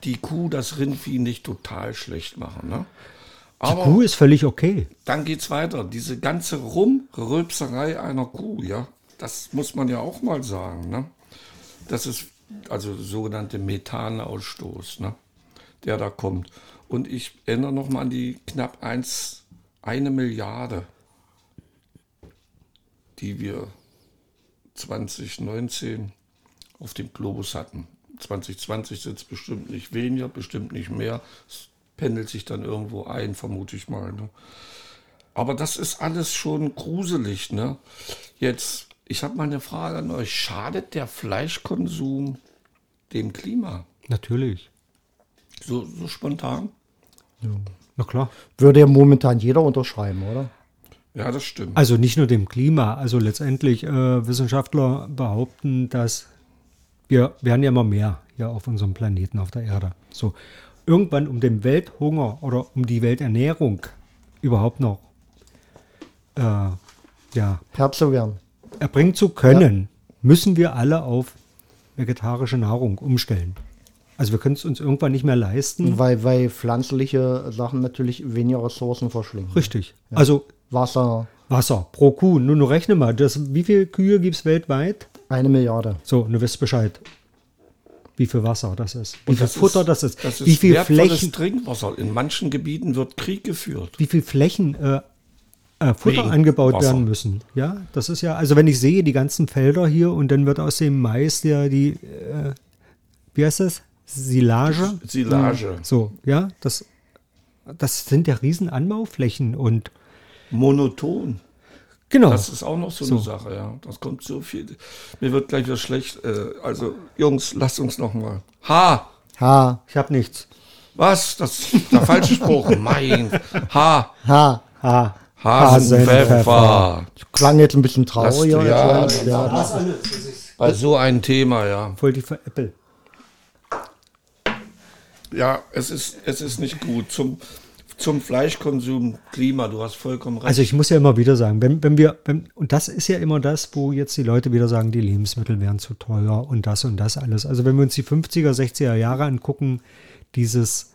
die Kuh, das Rindvieh nicht total schlecht machen. Ne? Die Aber Kuh ist völlig okay. dann geht's weiter. Diese ganze Rumrülpserei einer Kuh, ja, das muss man ja auch mal sagen. Ne? Das ist also sogenannte Methanausstoß, ne? der da kommt. Und ich erinnere noch mal an die knapp eins, eine Milliarde, die wir 2019 auf dem Globus hatten. 2020 sind es bestimmt nicht weniger, bestimmt nicht mehr. Es pendelt sich dann irgendwo ein, vermute ich mal. Ne? Aber das ist alles schon gruselig. Ne? Jetzt, ich habe mal eine Frage an euch. Schadet der Fleischkonsum dem Klima? Natürlich. So, so spontan? Na klar. Würde ja momentan jeder unterschreiben, oder? Ja, das stimmt. Also nicht nur dem Klima, also letztendlich äh, Wissenschaftler behaupten, dass wir werden ja immer mehr hier auf unserem Planeten, auf der Erde. So irgendwann um den Welthunger oder um die Welternährung überhaupt noch äh, ja, Herz zu werden. erbringen zu können, müssen wir alle auf vegetarische Nahrung umstellen. Also wir können es uns irgendwann nicht mehr leisten. Weil, weil pflanzliche Sachen natürlich weniger Ressourcen verschlingen. Richtig. Also Wasser, Wasser pro Kuh. Nur, nur rechne mal, das, wie viele Kühe gibt es weltweit? eine Milliarde. So, du weißt Bescheid, wie viel Wasser das ist. Wie viel Futter das ist. Das ist wie viel Flächen, Trinkwasser. In manchen Gebieten wird Krieg geführt. wie viel Flächen äh, äh, Futter Wegen angebaut Wasser. werden müssen. Ja, das ist ja, also wenn ich sehe, die ganzen Felder hier und dann wird aus dem Mais der die, äh, wie heißt das? Silage? Silage. So, ja, das, das sind ja riesen Anbauflächen und Monoton. Genau. Das ist auch noch so, eine Sache, ja. Das kommt so viel. Mir wird gleich wieder schlecht. Äh, also, Jungs, lasst uns noch mal. Ha! Ha, ich habe nichts. Was? Das ist der falsche Spruch. <laughs> Mein. Ha! ha. Ha. Hasenpfeffer. Klang jetzt ein bisschen trauriger. Lasst- ja. jetzt, ja. Bei so ein Thema, ja. Voll die Veräppel. Ja, es ist, es ist nicht gut. Zum, zum Fleischkonsum, Klima, du hast vollkommen recht. Also ich muss ja immer wieder sagen, wenn, wenn wir, wenn, und das ist ja immer das, wo jetzt die Leute wieder sagen, die Lebensmittel wären zu teuer und das und das alles. Also wenn wir uns die 50er, 60er Jahre angucken, dieses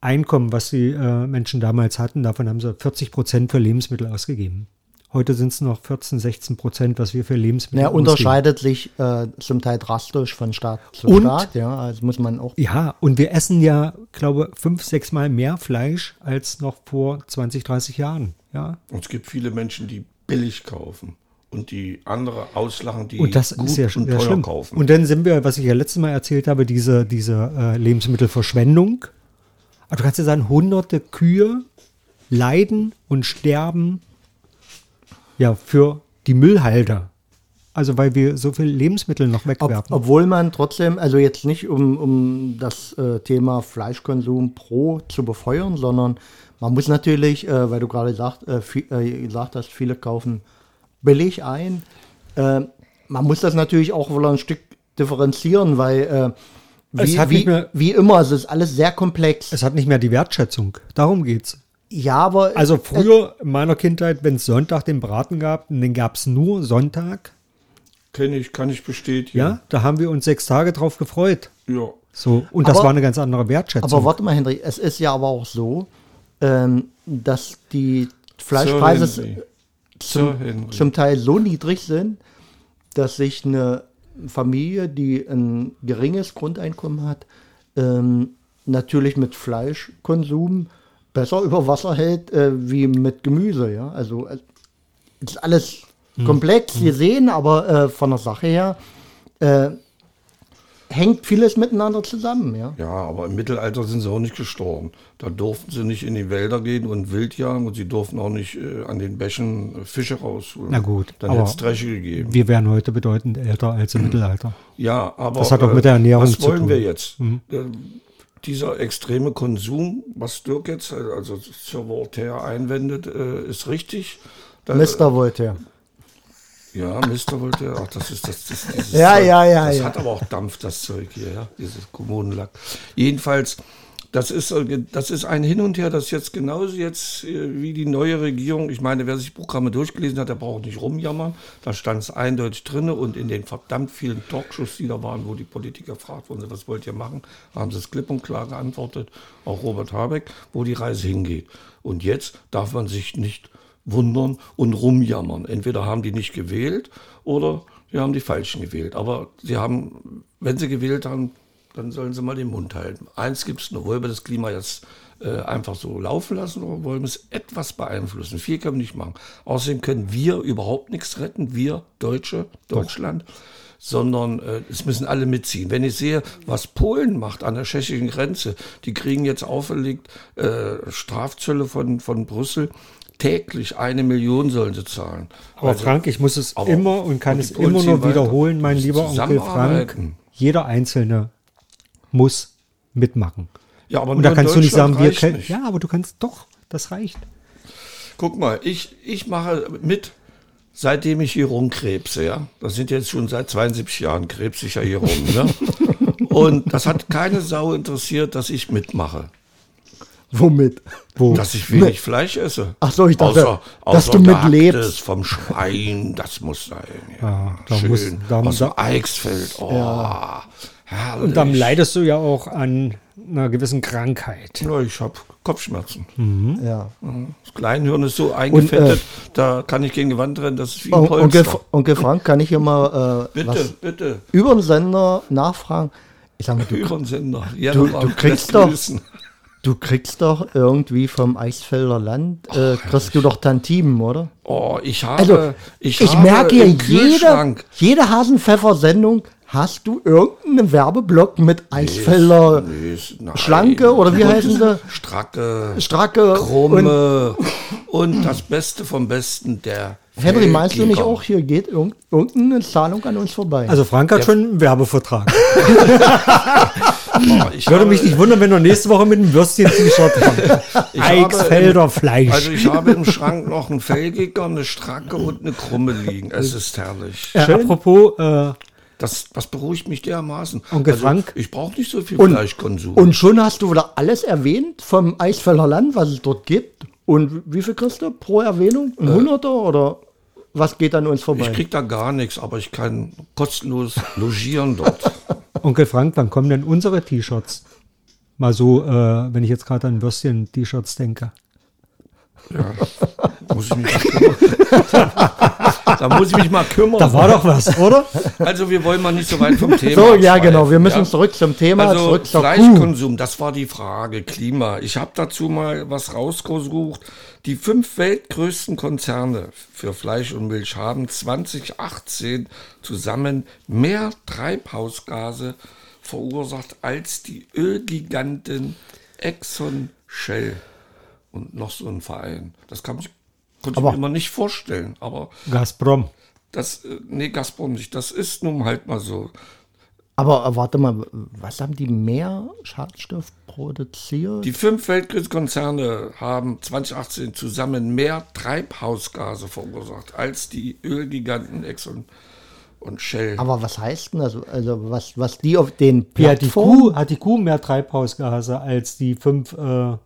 Einkommen, was die äh, Menschen damals hatten, davon haben sie 40 Prozent für Lebensmittel ausgegeben. Heute sind es noch 14, 16 Prozent, was wir für Lebensmittel Ja, unterscheidet sich äh, zum Teil drastisch von Staat zu Und- Staat. Ja, also muss man auch. Ja, und wir essen ja, glaube fünf, sechs Mal mehr Fleisch als noch vor 20, 30 Jahren. Ja, Und es gibt viele Menschen, die billig kaufen und die andere auslachen, die Und das gut ist ja, und teuer schlimm. kaufen. Und dann sind wir, was ich ja letztes Mal erzählt habe, diese, diese äh, Lebensmittelverschwendung. Aber du kannst ja sagen, hunderte Kühe leiden und sterben ja für die Müllhalter. Also weil wir so viel Lebensmittel noch Ob, wegwerfen. obwohl man trotzdem, also jetzt nicht um, um das äh, Thema Fleischkonsum pro zu befeuern, sondern man muss natürlich, äh, weil du gerade sagt, äh, viel, äh, gesagt hast, viele kaufen billig ein. Äh, man muss das natürlich auch wohl ein Stück differenzieren, weil äh, Es wie, wie, mehr- wie immer, es ist alles sehr komplex. Es hat nicht mehr die Wertschätzung. Darum geht's. Ja, aber Also früher in meiner Kindheit, wenn es Sonntag den Braten gab, und den gab es nur Sonntag, Kenne ich, kann ich bestätigen. ja, da haben wir uns sechs Tage drauf gefreut. Ja. So, und das Aber- war eine ganz andere Wertschätzung. Aber warte mal, Henry, es ist ja aber auch so, ähm, dass die Fleischpreise Henry. zum, zum Teil so niedrig sind, dass sich eine Familie, die ein geringes Grundeinkommen hat, ähm, natürlich mit Fleischkonsum besser über Wasser hält äh, wie mit Gemüse. Ja? Also äh, ist alles komplex gesehen, aber äh, von der Sache her äh, hängt vieles miteinander zusammen. Ja? Ja, aber im Mittelalter sind sie auch nicht gestorben. Da durften sie nicht in die Wälder gehen und wild jagen und sie durften auch nicht äh, an den Bächen äh, Fische rausholen. Na gut, Dann hätte es Dresche gegeben. wir wären heute bedeutend älter als im Mittelalter. Ja, aber Das hat auch mit der Ernährung was zu wollen tun. Mhm. wir jetzt? Äh, dieser extreme Konsum, was Dirk jetzt, äh, also Sir Voltaire einwendet, äh, ist richtig. Da, Mr. Voltaire. Ja, Mr. Voltaire, ach, das ist das. das Ja, Zeug. ja, ja, Das ja. hat aber auch Dampf, das Zeug hier, ja, dieses Kommunenlack. Jedenfalls, das ist, äh, das ist ein Hin und Her, das jetzt genauso jetzt äh, wie die neue Regierung. Ich meine, wer sich Programme durchgelesen hat, der braucht nicht rumjammern. Da stand es eindeutig drin und in den verdammt vielen Talkshows, die da waren, wo die Politiker gefragt wurden, was wollt ihr machen, haben sie es klipp und klar geantwortet, auch Robert Habeck, wo die Reise hingeht. Und jetzt darf man sich nicht wundern und rumjammern. Entweder haben die nicht gewählt oder sie haben die Falschen gewählt. Aber sie haben, wenn sie gewählt haben, dann sollen sie mal den Mund halten. Eins gibt es nur, wollen wir das Klima jetzt äh, einfach so laufen lassen oder wollen wir es etwas beeinflussen? Viel können wir nicht machen. Außerdem können wir überhaupt nichts retten, wir Deutsche, Deutschland. Sondern äh, es müssen alle mitziehen. Wenn ich sehe, was Polen macht an der tschechischen Grenze, die kriegen jetzt auferlegt äh, Strafzölle von, von Brüssel. Täglich eine Million sollen sie zahlen. Aber sie- Frank, ich muss es immer und kann und es immer nur wiederholen, mein lieber Onkel Frank. Jeder Einzelne muss mitmachen. Ja, aber Und da kannst du nicht sagen, wir können. nicht. Ja, aber du kannst doch, das reicht. Guck mal, ich, ich mache mit, seitdem ich hier rumkrebse, ja. Das sind jetzt schon seit 72 Jahren krebse ich ja hier rum, ne? <laughs> Und das hat keine Sau interessiert, dass ich mitmache. Womit? Wo? Dass ich wenig Fleisch esse. Ach so, ich dachte, außer, dass außer du mitlebst. vom Schwein, das muss sein. Ja, Ja, da schön. muss- da- Aus dem Eichsfeld. Oh, herrlich. Und dann leidest du ja auch an einer gewissen Krankheit. ja, ich habe Kopfschmerzen. Ja. Das Kleinhirn ist so eingefettet, da kann ich gegen die Wand rennen, das ist wie ein On- Onkel, Polster. Onkel Frank, kann ich hier mal äh, Bitte, was bitte. über den Sender nachfragen? Ich sag mal, du, <laughs> Über den Sender. Ja, Du- du kriegst doch- grüßen. du kriegst doch irgendwie vom Eichsfelder Land, äh, kriegst du doch Tantimen, oder? Oh, ich habe, Also, ich, ich, habe merke ja, jede, jede Hasenpfeffer-Sendung hast du irgendeinen Werbeblock mit Eichsfelder Nee, nein. Schlanke oder wie Und heißen sie? Stracke, Stracke und Krumme und das Beste vom Besten, der Henry, meinst du nicht auch, hier geht irgend- irgendeine Zahlung an uns vorbei? Also Frank hat schon einen Werbevertrag. <laughs> Oh, ich Würde habe- mich nicht wundern, wenn er nächste Woche mit einem Würstchen-T-Shirt <laughs> Eichsfelder Fleisch. Also ich habe im Schrank noch einen Felgiger, eine Stracke und eine Krumme liegen. Es ist herrlich. äh, apropos, äh, Das, das beruhigt mich dermaßen. Also, Frank? Ich brauche nicht so viel Und- Fleischkonsum. Und schon hast du wieder alles erwähnt vom Eisfelder Land, was es dort gibt. Und wie viel kriegst du pro Erwähnung? Ein Hunderter oder was geht an uns vorbei? ich krieg da gar nichts, aber ich kann kostenlos <laughs> logieren dort. Onkel Frank, wann kommen denn unsere T-Shirts? Mal so, äh, wenn ich jetzt gerade an Würstchen-T-Shirts denke. <laughs> Muss ich mich. Da muss ich mich mal kümmern. Da war doch was, oder? Also wir wollen mal nicht so weit vom Thema so, ja genau, wir müssen ja? zurück zum Thema, Also zurück zur Kuh. Fleischkonsum, das war die Frage. Klima. Ich habe dazu mal was rausgesucht. Die fünf weltgrößten Konzerne für Fleisch und Milch haben 2018 zusammen mehr Treibhausgase verursacht als die Ölgiganten Exxon, Shell und noch so ein Verein. Das kann man konnte ich Aber- mir immer nicht vorstellen. Aber Gazprom. das, äh, nee, Gazprom nicht. Das ist nun halt mal so. Aber äh, warte mal, was haben die mehr Schadstoff produziert? Die fünf Weltkonzerne haben 2018 zusammen mehr Treibhausgase verursacht als die Ölgiganten Exxon und Shell. Aber was heißt denn das? Also was, was die auf den Wie hat die, Plattformen- Kuh, hat die Kuh mehr Treibhausgase als die fünf. Äh,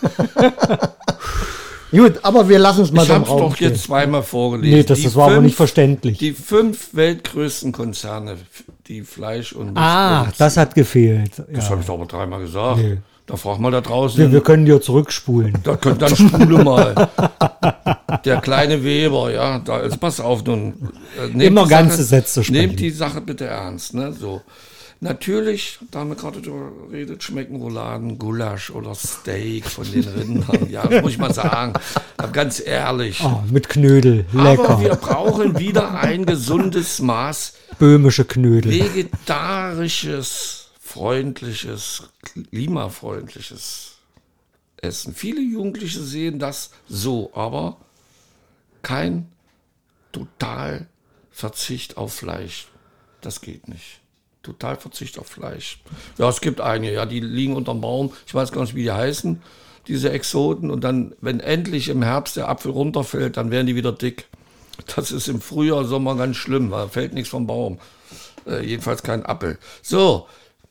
<laughs> Gut, aber wir lassen es mal ich habe Raum doch stehen. jetzt zweimal vorgelesen. nee, das, das war aber fünf- nicht verständlich. Die fünf weltgrößten Konzerne, die Fleisch und Milch ah, produzieren. das hat gefehlt. Das Ja. habe ich doch aber dreimal gesagt. Nee. Da frag mal da draußen. Wir, wir können dir zurückspulen. Da könnt dann spule mal. Der kleine Weber, ja, da ist, pass auf nun. äh, Immer ganze Sätze sprechen. Nehmt die Sache bitte ernst, ne, so. Natürlich, da haben wir gerade drüber redet, schmecken Rouladen, Gulasch oder Steak von den Rindern. Ja, das muss ich mal sagen. Aber ganz ehrlich. Oh, mit Knödel. Aber wir Lecker. brauchen wieder ein gesundes Maß Böhmische Knödel. vegetarisches, freundliches, klimafreundliches Essen. Viele Jugendliche sehen das so, aber kein total Verzicht auf Fleisch. Das geht nicht. Total Verzicht auf Fleisch. Ja, es gibt einige, ja, die liegen unterm Baum. Ich weiß gar nicht, wie die heißen, diese Exoten. Und dann, wenn endlich im Herbst der Apfel runterfällt, dann werden die wieder dick. Das ist im Frühjahr, Sommer ganz schlimm, weil fällt nichts vom Baum. Äh, jedenfalls kein Apfel. So,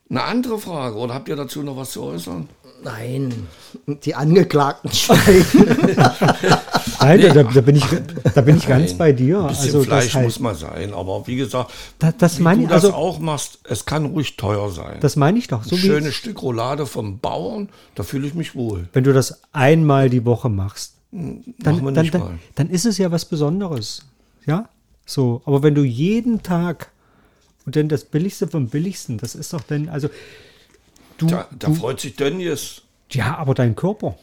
eine andere Frage. Oder habt ihr dazu noch was zu äußern? Nein, die Angeklagten schweigen. <laughs> Nein, da, da, bin ich, da bin ich ganz Nein, bei dir. Ein bisschen Also Fleisch das, heißt, muss mal sein. Aber wie gesagt, da, das wie meine du das also, auch machst, es kann ruhig teuer sein. das meine ich doch. So Ein wie, schönes Stück Roulade vom Bauern, da fühle ich mich wohl. wenn du das einmal die Woche machst, Machen wir dann, dann, nicht dann, mal. dann ist es ja was Besonderes. Ja, so. Aber wenn du jeden Tag und dann das Billigste vom Billigsten, das ist doch dann, also du, Da, da freut sich Tönnies. ja, aber dein Körper,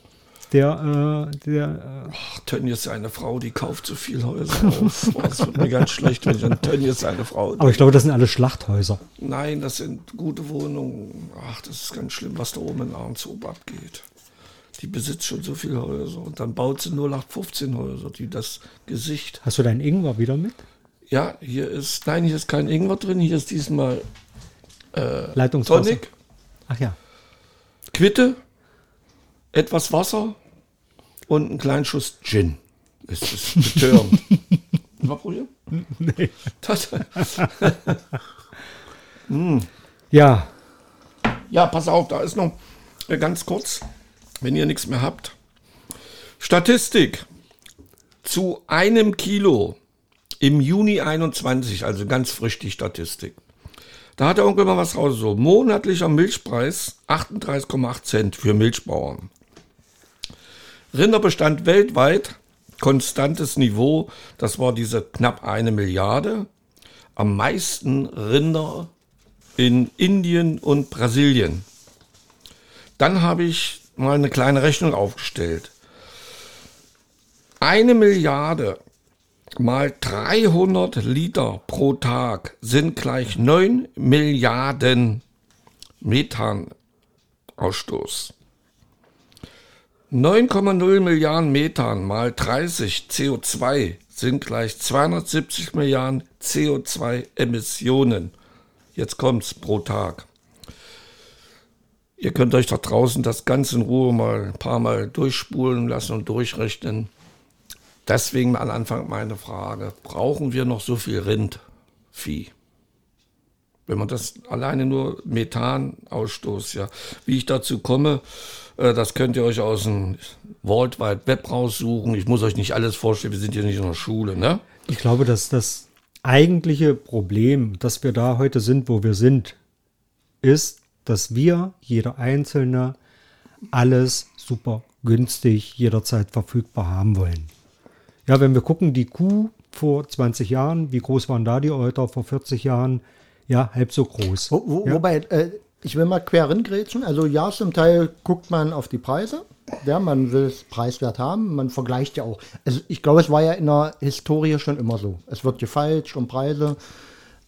der, äh, der, Ach, Tönnies seine Frau, die kauft so viel Häuser auf. <laughs> Oh, Es wird mir ganz schlecht, wenn ich an Tönnies seine Frau äh, aber ich glaube, das sind alle Schlachthäuser. Nein, das sind gute Wohnungen. Ach, das ist ganz schlimm, was da oben in Ahrenshoop abgeht. Die besitzt schon so viele Häuser und dann baut sie 0815 Häuser, die das Gesicht. Hast du deinen Ingwer wieder mit? Ja, hier ist, nein, hier ist kein Ingwer drin, hier ist diesmal Leitungswasser. Tonic, Ach ja. Quitte, etwas Wasser und einen kleinen Schuss Gin. Es ist betörend. <laughs> Mal probieren? Nee. Das, <laughs> Ja, Ja, pass auf, da ist noch äh, ganz kurz, wenn ihr nichts mehr habt. Statistik zu einem Kilo im Juni 21, also ganz frisch die Statistik. Da hat der Onkel mal was raus, so monatlicher Milchpreis 38,8 Cent für Milchbauern. Rinderbestand weltweit, konstantes Niveau, das war diese knapp eine Milliarde. Am meisten Rinder in Indien und Brasilien. Dann habe ich mal eine kleine Rechnung aufgestellt. Eine Milliarde mal 300 Liter pro Tag sind gleich 9 Milliarden Methanausstoß. 9,0 Milliarden Methan mal 30 CO2 sind gleich 270 Milliarden CO2-Emissionen. Jetzt kommt's pro Tag. Ihr könnt euch da draußen das ganz in Ruhe mal ein paar Mal durchspulen lassen und durchrechnen. Deswegen am Anfang meine Frage, brauchen wir noch so viel Rindvieh? Wenn man das alleine nur Methanausstoß, ja. Wie ich dazu komme, äh, das könnt ihr euch aus dem World Wide Web raussuchen. Ich muss euch nicht alles vorstellen, wir sind hier nicht in der Schule, ne? ich glaube, dass das eigentliche Problem, dass wir da heute sind, wo wir sind, ist, dass wir, jeder Einzelne, alles super günstig jederzeit verfügbar haben wollen. Ja, wenn wir gucken, die Kuh vor 20 Jahren, wie groß waren da die Euter vor 40 Jahren? Ja, halb so groß. Wo, wo, ja. Wobei, äh, ich will mal quer grätschen. Also ja, zum Teil guckt man auf die Preise. Ja, man will es preiswert haben. Man vergleicht ja auch. Also ich glaube, es war ja in der Historie schon immer so. Es wird gefeilscht um Preise.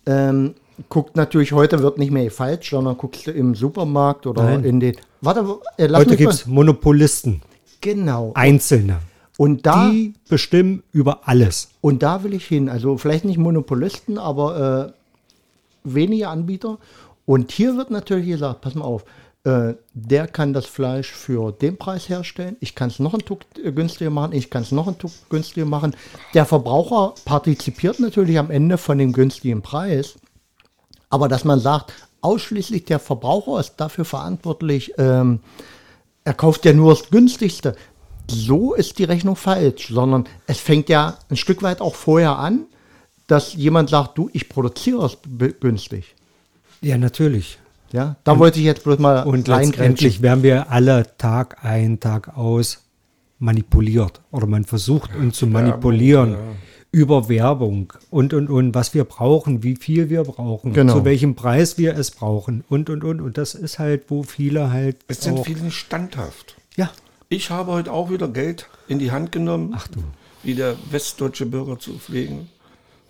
Ähm, guckt natürlich heute wird nicht mehr gefeilscht, sondern guckst du im Supermarkt oder Nein. in den. Warte, äh, lass Heute gibt es. Monopolisten, Genau. Einzelne. Und da, Die bestimmen über alles. und da will ich hin. Also vielleicht nicht Monopolisten, aber äh, wenige Anbieter. Und hier wird natürlich gesagt, pass mal auf, äh, der kann das Fleisch für den Preis herstellen, ich kann es noch einen Tuck äh, günstiger machen, ich kann es noch einen Tuck günstiger machen. Der Verbraucher partizipiert natürlich am Ende von dem günstigen Preis, aber dass man sagt, ausschließlich der Verbraucher ist dafür verantwortlich, ähm, er kauft ja nur das günstigste. So ist die Rechnung falsch, sondern es fängt ja ein Stück weit auch vorher an, dass jemand sagt, du, ich produziere es günstig. Ja, natürlich. Ja, da wollte ich jetzt bloß mal Und letztendlich werden wir alle Tag ein, Tag aus manipuliert. Oder man versucht uns zu manipulieren über Werbung und, und, und, was wir brauchen, wie viel wir brauchen, Genau. zu welchem Preis wir es brauchen und, und, und. Und das ist halt, wo viele halt Es sind auch, viele standhaft. ja, Ich habe heute auch wieder Geld in die Hand genommen. Ach du. Wie der westdeutsche Bürger zu pflegen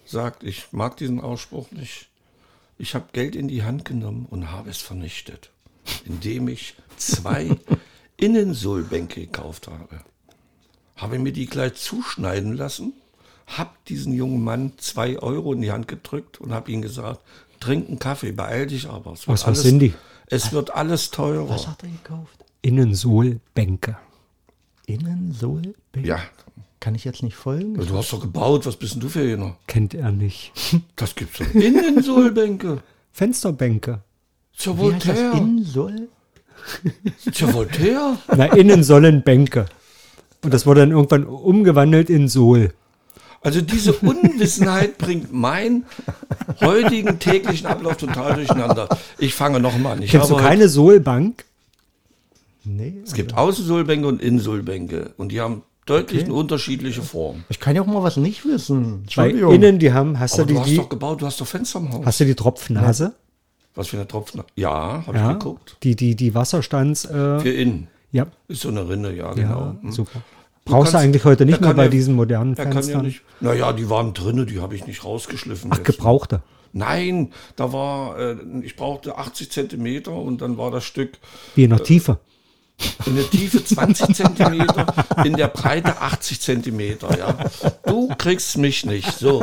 sagt, ich mag diesen Ausspruch nicht. Ich habe Geld in die Hand genommen und habe es vernichtet, indem ich zwei <laughs> Innensohlbänke gekauft habe. Habe mir die gleich zuschneiden lassen, habe diesen jungen Mann zwei Euro in die Hand gedrückt und habe ihm gesagt, trink einen Kaffee, beeil dich aber. Was- was sind die? Es wird alles teurer. Was hat er gekauft? Innensohlbänke. Innensohl? Ja, Kann ich jetzt nicht folgen? du hast doch gebaut, was bist denn du für einer? Kennt er nicht. <laughs> Das gibt's doch. Innensohlbänke. Fensterbänke. Zur? Voltaire. Innensohl? Zur Voltaire. Na, innen sollen Bänke. Und das wurde dann irgendwann umgewandelt in Sohl. Also diese Unwissenheit <laughs> bringt meinen heutigen täglichen Ablauf total durcheinander. Ich fange nochmal an. Ich Kennst du keine Sohlbank? Nee. Es gibt Außensohlbänke und Innensohlbänke. Und die haben deutlich eine unterschiedliche Formen. Ich kann ja auch mal was nicht wissen. Bei Entschuldigung. innen, die haben, hast Aber du die, du hast die doch gebaut, du hast doch Fenster im Haus. hast du die Tropfnase? Was für eine Tropfen? Ja, habe Ja. ich geguckt. Die, die, die Wasserstands, äh, Für innen. ja, Ist so eine Rinne, ja, ja, genau. Hm. super. Brauchst du eigentlich heute nicht mehr bei ja- diesen modernen ja Fenstern? nicht. Naja, die waren drinne, die habe ich nicht rausgeschliffen. Ach, jetzt. gebrauchte. Nein, da war, äh, ich brauchte 80 Zentimeter und dann war das Stück Wie in der Tiefe. in der Tiefe 20 Zentimeter, in der Breite 80 Zentimeter. Ja. Du kriegst mich nicht. So.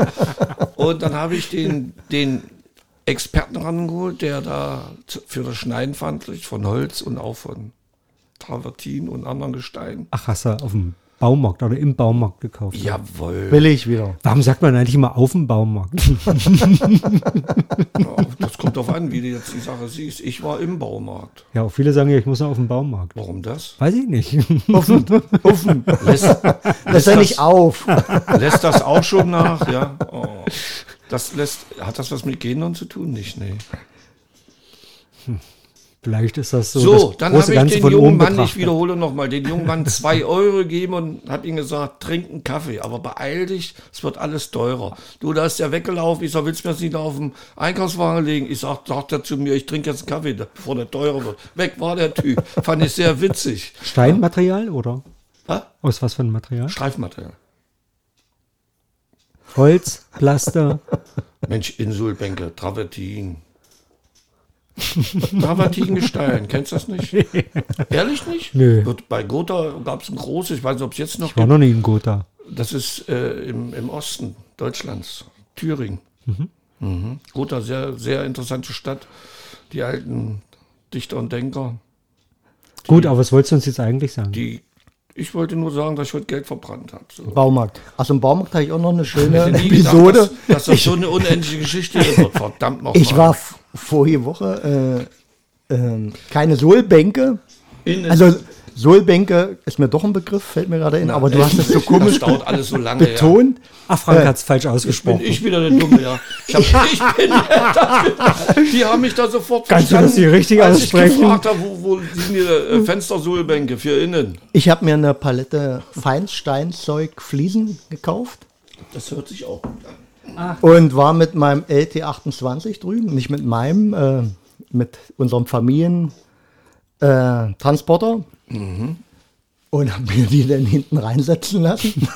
Und dann habe ich den, den Experten rangeholt, der da für das Schneiden verantwortlich von Holz und auch von Travertin und anderen Gesteinen. Ach, hast du auf dem Baumarkt oder im Baumarkt gekauft? Jawohl. Billig wieder. Warum sagt man eigentlich immer auf dem Baumarkt? Ja, das kommt darauf an, wie du jetzt die Sache siehst. Ich war im Baumarkt. ja, auch viele sagen ja, ich muss noch auf dem Baumarkt. Warum das? Weiß ich nicht. Offen. Offen. Lässt, Lass er nicht auf. lässt das auch schon nach? Ja. Oh. Das lässt, hat das was mit Genon zu tun? Nicht, nee. Vielleicht ist das so. So, dann habe ich Ganze den jungen Mann, ich wiederhole nochmal, den jungen Mann <laughs> zwei Euro gegeben und habe ihm gesagt, trink einen Kaffee, aber beeil dich, es wird alles teurer. Du, da ist der weggelaufen, ich sag, willst du mir das nicht auf den Einkaufswagen legen? Ich sag, sagt er zu mir, ich trinke jetzt einen Kaffee, bevor der teurer wird. Weg war der Typ, fand ich sehr witzig. Steinmaterial oder? Ha? Aus was für ein Material? Streifmaterial. Holz, Plaster. <laughs> Mensch, Insulbänke, Travertin. Travertingestein, kennst du das nicht? <laughs> Ehrlich nicht? Nö. Wird Bei Gotha gab es ein großes, ich weiß nicht, ob es jetzt noch Ich war noch nie in Gotha. Das ist äh, im, im Osten Deutschlands, Thüringen. Mhm. Gotha, sehr, sehr interessante Stadt. Die alten Dichter und Denker. Gut, aber was wolltest du uns jetzt eigentlich sagen? Die, ich wollte nur sagen, dass ich heute Geld verbrannt habe. So. Baumarkt. Also im Baumarkt habe ich auch noch eine schöne Episode. gedacht, dass, dass das so eine unendliche Geschichte. <laughs> Verdammt nochmal. Ich war vorige Woche äh, ähm, keine Sohlbänke. Also Sohlbänke ist mir doch ein Begriff, fällt mir gerade in, aber du hast es so <laughs> komisch Das dauert alles so lange. Ja. betont. Ach, Frank Äh, hat es falsch Bin ausgesprochen. ich wieder der Dumme, ja. Ich, hab, <laughs> ich bin der, Die haben mich da sofort Kannst du das hier richtig als aussprechen? ich gefragt habe, wo, wo sind die äh, Fenstersohlbänke für innen? Ich habe mir eine Palette Feinsteinzeug Fliesen gekauft Das hört sich auch gut an. Und war mit meinem LT28 drüben, nicht mit meinem, äh, mit unserem Familientransporter äh, Transporter. und habe mir die dann hinten reinsetzen lassen.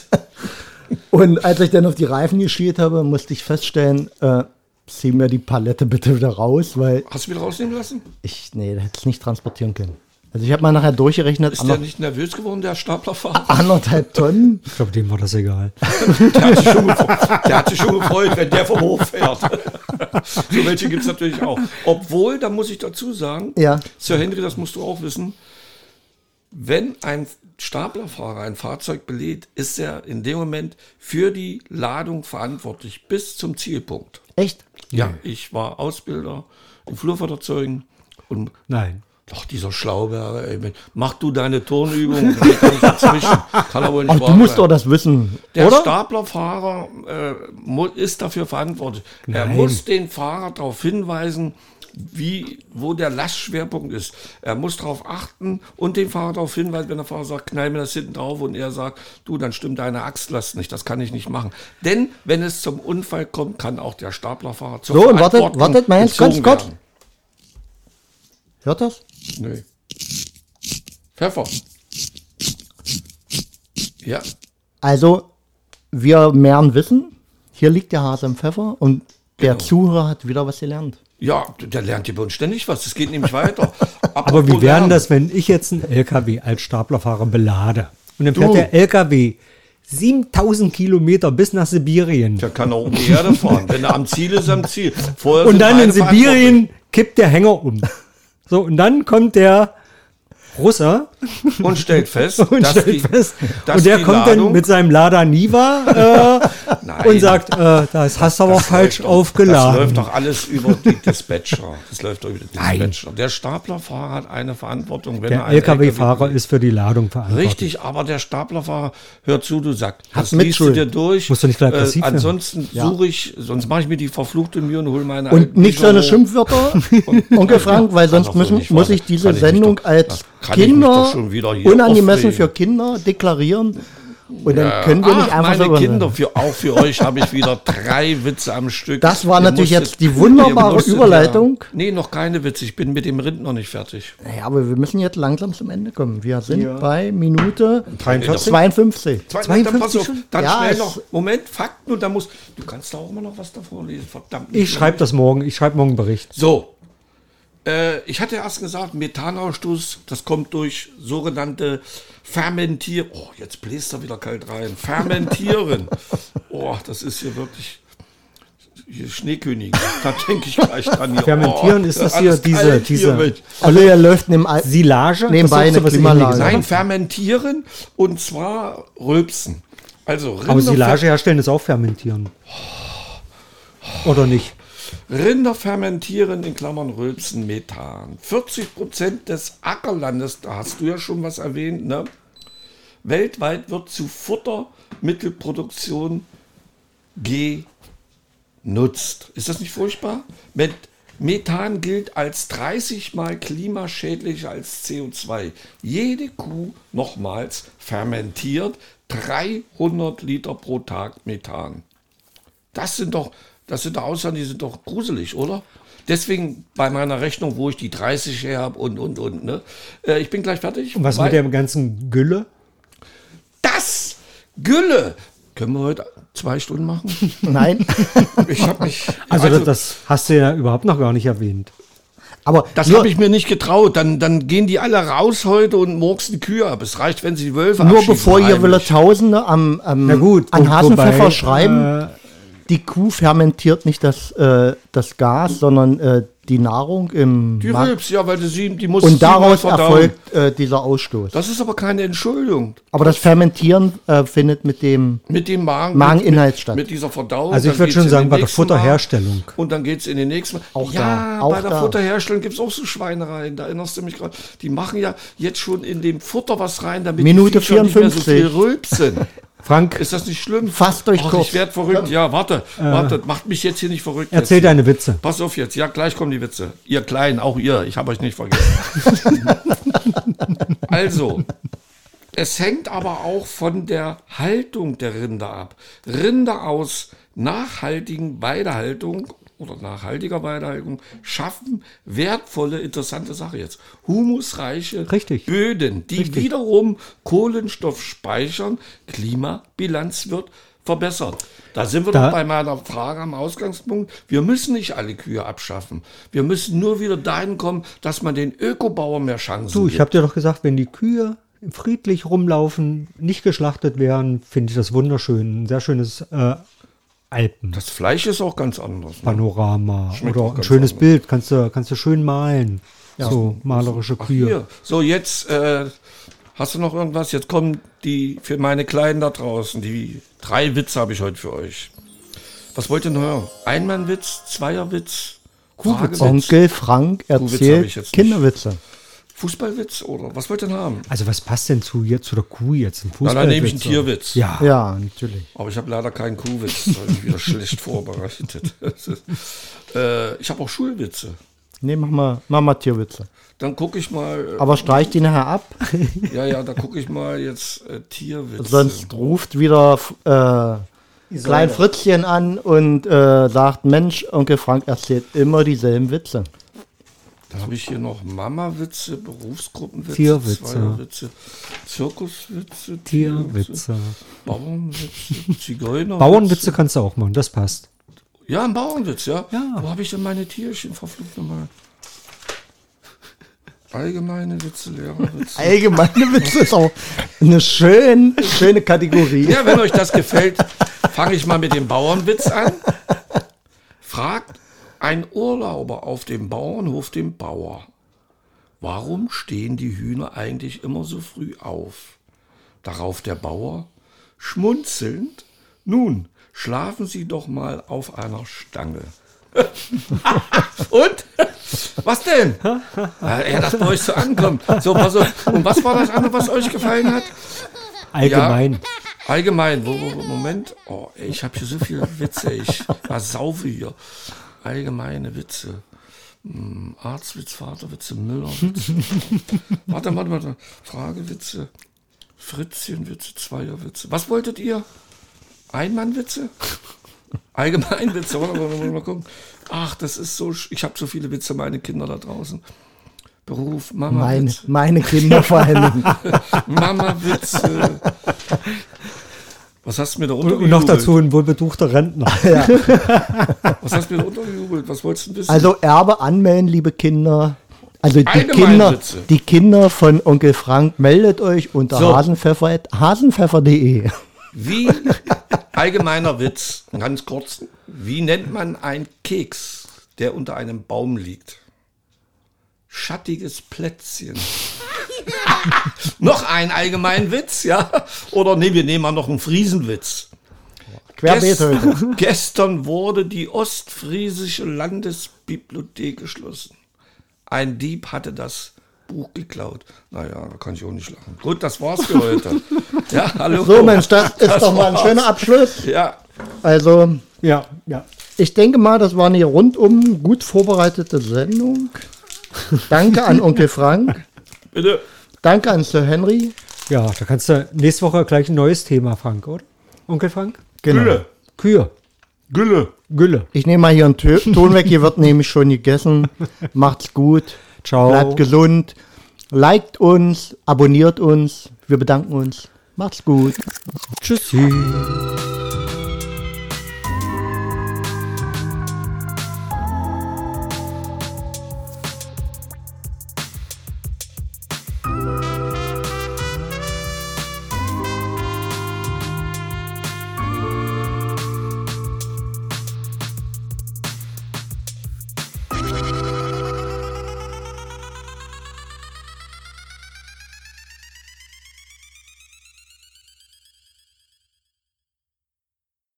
<laughs> und als ich dann auf die Reifen geschielt habe, musste ich feststellen, äh, zieh mir die Palette bitte wieder raus, weil Hast du wieder rausnehmen lassen? ich, nee, da hätte es nicht transportieren können. Also ich habe mal nachher durchgerechnet, Ist der nicht nervös geworden, der Staplerfahrer? <laughs> anderthalb Tonnen. Ich glaube, dem war das egal. Der hat, sich schon gefreut, der hat sich schon gefreut, wenn der vom Hof fährt. <laughs> so welche gibt es natürlich auch. Obwohl, da muss ich dazu sagen, Ja. Sir Henry, das musst du auch wissen, wenn ein Staplerfahrer ein Fahrzeug belädt, ist er in dem Moment für die Ladung verantwortlich bis zum Zielpunkt. Echt? Ja, ich war Ausbilder in Flurfahrzeugen und Nein. Doch dieser Schlauberger, ey, mach du deine Turnübung, <laughs> dazwischen. Kann aber nicht Ach, du musst sein. doch das wissen, Der oder? Staplerfahrer äh, ist dafür verantwortlich. Er Nein. muss den Fahrer darauf hinweisen, wie, wo der Lastschwerpunkt ist. Er muss darauf achten und den Fahrer darauf hinweisen, wenn der Fahrer sagt, knall mir das hinten drauf und er sagt, du, dann stimmt deine Achslast nicht, das kann ich nicht machen. Denn wenn es zum Unfall kommt, kann auch der Staplerfahrer zur So, und wartet, wartet mal ganz kurz. Hört das? Nö. Pfeffer. Ja, Also, wir mehren Wissen. Hier liegt der Hase im Pfeffer und der Genau. Zuhörer hat wieder was gelernt. ja, der lernt hier bei uns ständig was. Es geht nämlich weiter. <laughs> Aber wie wäre das, wenn ich jetzt einen LKW als Staplerfahrer belade? Und dann fährt Du. der LKW 7000 Kilometer bis nach Sibirien. Der kann auch um die Erde fahren. Wenn er am Ziel ist, am Ziel. Vorher Und dann in Sibirien kippt der Hänger um. So, und dann kommt der Russe verantwortlich Und stellt fest, <laughs> und dass stellt die, fest. dass Und der kommt Ladung, dann mit seinem Lada Niva äh, <laughs> Nein. und sagt, äh, das hast du aber falsch doch- aufgeladen. Das läuft doch alles über die Dispatcher. Das läuft doch über die Nein. Dispatcher. Der Staplerfahrer hat eine Verantwortung, wenn der er LKW-Fahrer ist für die Ladung verantwortlich. Richtig, aber der Staplerfahrer, hör zu, du sagst, das liest du Mitschuld. dir durch. Musst du nicht gleich werden. Ansonsten suche ich, sonst mache ich mir die verfluchte Mühe und hole meine Und nicht seine. Schimpfwörter, <laughs> Onkel Frank, weil sonst müssen, muss ich diese ich Sendung doch- als kann ich mich Kinder doch schon wieder hier unangemessen aufregen. für Kinder deklarieren. Und dann können wir nicht Ach, einfach meine so Kinder, für, auch für euch habe ich wieder drei Witze am Stück. Das war Ihr natürlich musstet- jetzt die wunderbare <laughs> musstet Überleitung. Ja, nee, noch keine Witze. Ich bin mit dem Rind noch nicht fertig. Naja, aber wir müssen jetzt langsam zum Ende kommen. Wir sind bei Minute 43? 52. Zwei, dann pass auf, dann Ja, schnell noch, Moment, Fakten und dann muss, du kannst da auch mal noch was davor lesen, verdammt. Ich schreibe das morgen. Ich schreibe morgen einen Bericht. So, äh, ich hatte erst gesagt, Methanausstoß, das kommt durch sogenannte Fermentieren. Oh, jetzt bläst er wieder kalt rein. Fermentieren. <laughs> oh, das ist hier wirklich hier Schneekönigin. Da denke ich gleich dran. Hier. Fermentieren oh, ist das hier diese- hier diese- mit. Also er läuft neben Al Silage? Nebenbei eine was Klimaanlage. Nein, fermentieren und zwar rülpsen. Also Aber Rinder- Silage herstellen ist auch fermentieren. Oder nicht? Rinder fermentieren in Klammern Rülpsen Methan. 40 Prozent des Ackerlandes, da hast du ja schon was erwähnt, ne? Weltweit wird zu Futtermittelproduktion genutzt. Ist das nicht furchtbar? Mit Methan gilt als 30 mal klimaschädlicher als CO2. Jede Kuh, nochmals, fermentiert 300 Liter pro Tag Methan. Das sind doch, das sind doch Aussagen, die sind doch gruselig, oder? Deswegen bei meiner Rechnung, wo ich die 30 her habe und, und, und. Ne? Äh, ich bin gleich fertig. Und was Weil- mit der ganzen Gülle? Das! Gülle! Können wir heute zwei Stunden machen? <laughs> Nein. <laughs> Ich habe mich. Also, das, das hast du ja überhaupt noch gar nicht erwähnt. Aber das habe ich mir nicht getraut. Dann, dann gehen die alle raus heute und murksen die Kühe ab. Es reicht, wenn sie die Wölfe nur bevor ihr wieder Tausende am, am, Na gut, an Hasenpfeffer wobei, schreiben, äh, die Kuh fermentiert nicht das, äh, das Gas, sondern äh, die Nahrung im Die Magen. Rülps, ja, weil sie, die muss Und mal daraus erfolgt äh, dieser Ausstoß. Das ist aber keine Entschuldigung. Aber das Fermentieren äh, findet mit dem Mit dem Magen, Mageninhalt mit, statt. Mit dieser Verdauung. Also ich dann würd geht's schon sagen, bei der Futterherstellung. Magen Und dann geht es in den nächsten. Auch ja, da, auch bei der da. Futterherstellung gibt es auch so Schweinereien. Da erinnerst du mich gerade. Die machen ja jetzt schon in dem Futter was rein, damit Minute die Viecher nicht mehr so 54. viel rülpsen. <laughs> Frank, Ist das nicht schlimm? Fasst euch Ach, kurz. Ich werde verrückt. Ja, warte, warte, macht mich jetzt hier nicht verrückt. Äh. erzähl jetzt. deine Witze. Pass auf jetzt. Ja, gleich kommen die Witze. Ihr Kleinen, auch ihr. Ich habe euch nicht vergessen. <laughs> also, es hängt aber auch von der Haltung der Rinder ab. Rinder aus nachhaltigen Weidehaltung oder nachhaltiger Weidehaltung schaffen wertvolle, interessante Sache jetzt. Humusreiche Richtig. Böden, die wiederum Kohlenstoff speichern, Klimabilanz wird verbessert. Da sind wir Da- doch bei meiner Frage am Ausgangspunkt. Wir müssen nicht alle Kühe abschaffen. Wir müssen nur wieder dahin kommen, dass man den Ökobauern mehr Chancen Du, ich gibt. habe dir doch gesagt, wenn die Kühe friedlich rumlaufen, nicht geschlachtet werden, finde ich das wunderschön. Ein sehr schönes äh, Alpen, Das Fleisch ist auch ganz anders. Ne? Panorama Schmeckt oder auch ein schönes anders. Bild. Kannst du, kannst du schön malen. So malerische Ach, Kühe. hier. So, jetzt äh, hast du noch irgendwas? Jetzt kommen die für meine Kleinen da draußen. Die drei Witze habe ich heute für euch. Was wollt ihr denn hören? Einmannwitz, Zweierwitz, Fragewitz, Onkel Frank erzählt. Kinderwitze. Fußballwitz oder was wollt ihr denn haben? Also was passt denn zu, hier, zu der Kuh jetzt? Ein Na, Fußball dann nehme ich einen Tierwitz. Ja. Ja, natürlich. Aber ich habe leider keinen Kuhwitz. Das habe ich wieder schlecht vorbereitet. <laughs> Äh, ich habe auch Schulwitze. Nee, mach mal, mach mal Tierwitze. Dann gucke ich mal. Aber streich die nachher ab, Äh, <laughs> ja, ja, da gucke ich mal jetzt äh, Tierwitze. sonst ruft wieder äh, Klein Fritzchen an und äh, sagt, Mensch, Onkel Frank erzählt immer dieselben Witze. Dann habe ich hier noch Mama-Witze, Berufsgruppenwitze, Tierwitze. Zweierwitze, Zirkuswitze, Tierwitze. Bauernwitze, Zigeunerwitze. Bauernwitze kannst du auch machen, das passt. Ja, ein Bauernwitz, ja. Ja. Wo habe ich denn meine Tierchen verflucht nochmal? Allgemeine Witze, Lehrerwitze. Allgemeine Witze ist auch eine schön, schöne Kategorie. Ja, wenn euch das gefällt, fange ich mal mit dem Bauernwitz an. Fragt ein Urlauber auf dem Bauernhof den Bauer, warum stehen die Hühner eigentlich immer so früh auf? Darauf der Bauer, schmunzelnd, nun, schlafen Sie doch mal auf einer Stange. <laughs> Und? Was denn? Ja, das bei euch so ankommt. So, pass auf. Und was war das andere, was euch gefallen hat? Allgemein. Ja, allgemein. Moment. Oh, ich habe hier so viele Witze. Ich versaufe hier. Allgemeine Witze. Hm, Arztwitz, Vaterwitze, Müllerwitze. <laughs> warte, warte, warte. Fragewitze. Fritzchenwitze, Zweierwitze. Was wolltet ihr? Einmannwitze? Allgemeinwitze. Warte, warte, warte, mal gucken. Ach, das ist so. sch- Ich habe so viele Witze, meine Kinder da draußen. Beruf, Mama. Meine, Witze. meine Kinder vor Dingen. <laughs> Mama-Witze. Was hast du mir da untergejubelt? und noch dazu ein wohlbetuchter Rentner. <laughs> <laughs> Was hast du mir da untergejubelt? Was wolltest du wissen? Also Erbe anmelden, liebe Kinder. Also die Kinder, die Kinder von Onkel Frank, meldet euch unter So. hasenpfeffer, hasenpfeffer.de. wie, <laughs> allgemeiner Witz, ganz kurz. Wie nennt man einen Keks, der unter einem Baum liegt? Schattiges Plätzchen. <laughs> noch ein allgemeinen Witz, ja? Oder nee, wir nehmen mal noch einen Friesenwitz. Querbeet heute. <laughs> Gestern wurde die Ostfriesische Landesbibliothek geschlossen. Ein Dieb hatte das Buch geklaut. Naja, da kann ich auch nicht lachen. Gut, das war's für heute. <laughs> Ja, hallo. So Mensch, das ist Das doch mal ein schöner Abschluss. Ja, Also Ja, ja. ich denke mal, das war eine rundum gut vorbereitete Sendung. Danke an Onkel Frank. Bitte. Danke an Sir Henry. Ja, da kannst du nächste Woche gleich ein neues Thema, Frank, oder? Onkel Frank? Genau. Gülle. Kühe. Gülle. Gülle. Ich nehme mal hier einen Tö- <laughs> Ton weg. Hier wird nämlich schon gegessen. Macht's gut. Ciao. Bleibt gesund. Liked uns. Abonniert uns. Wir bedanken uns. Macht's gut. Tschüssi.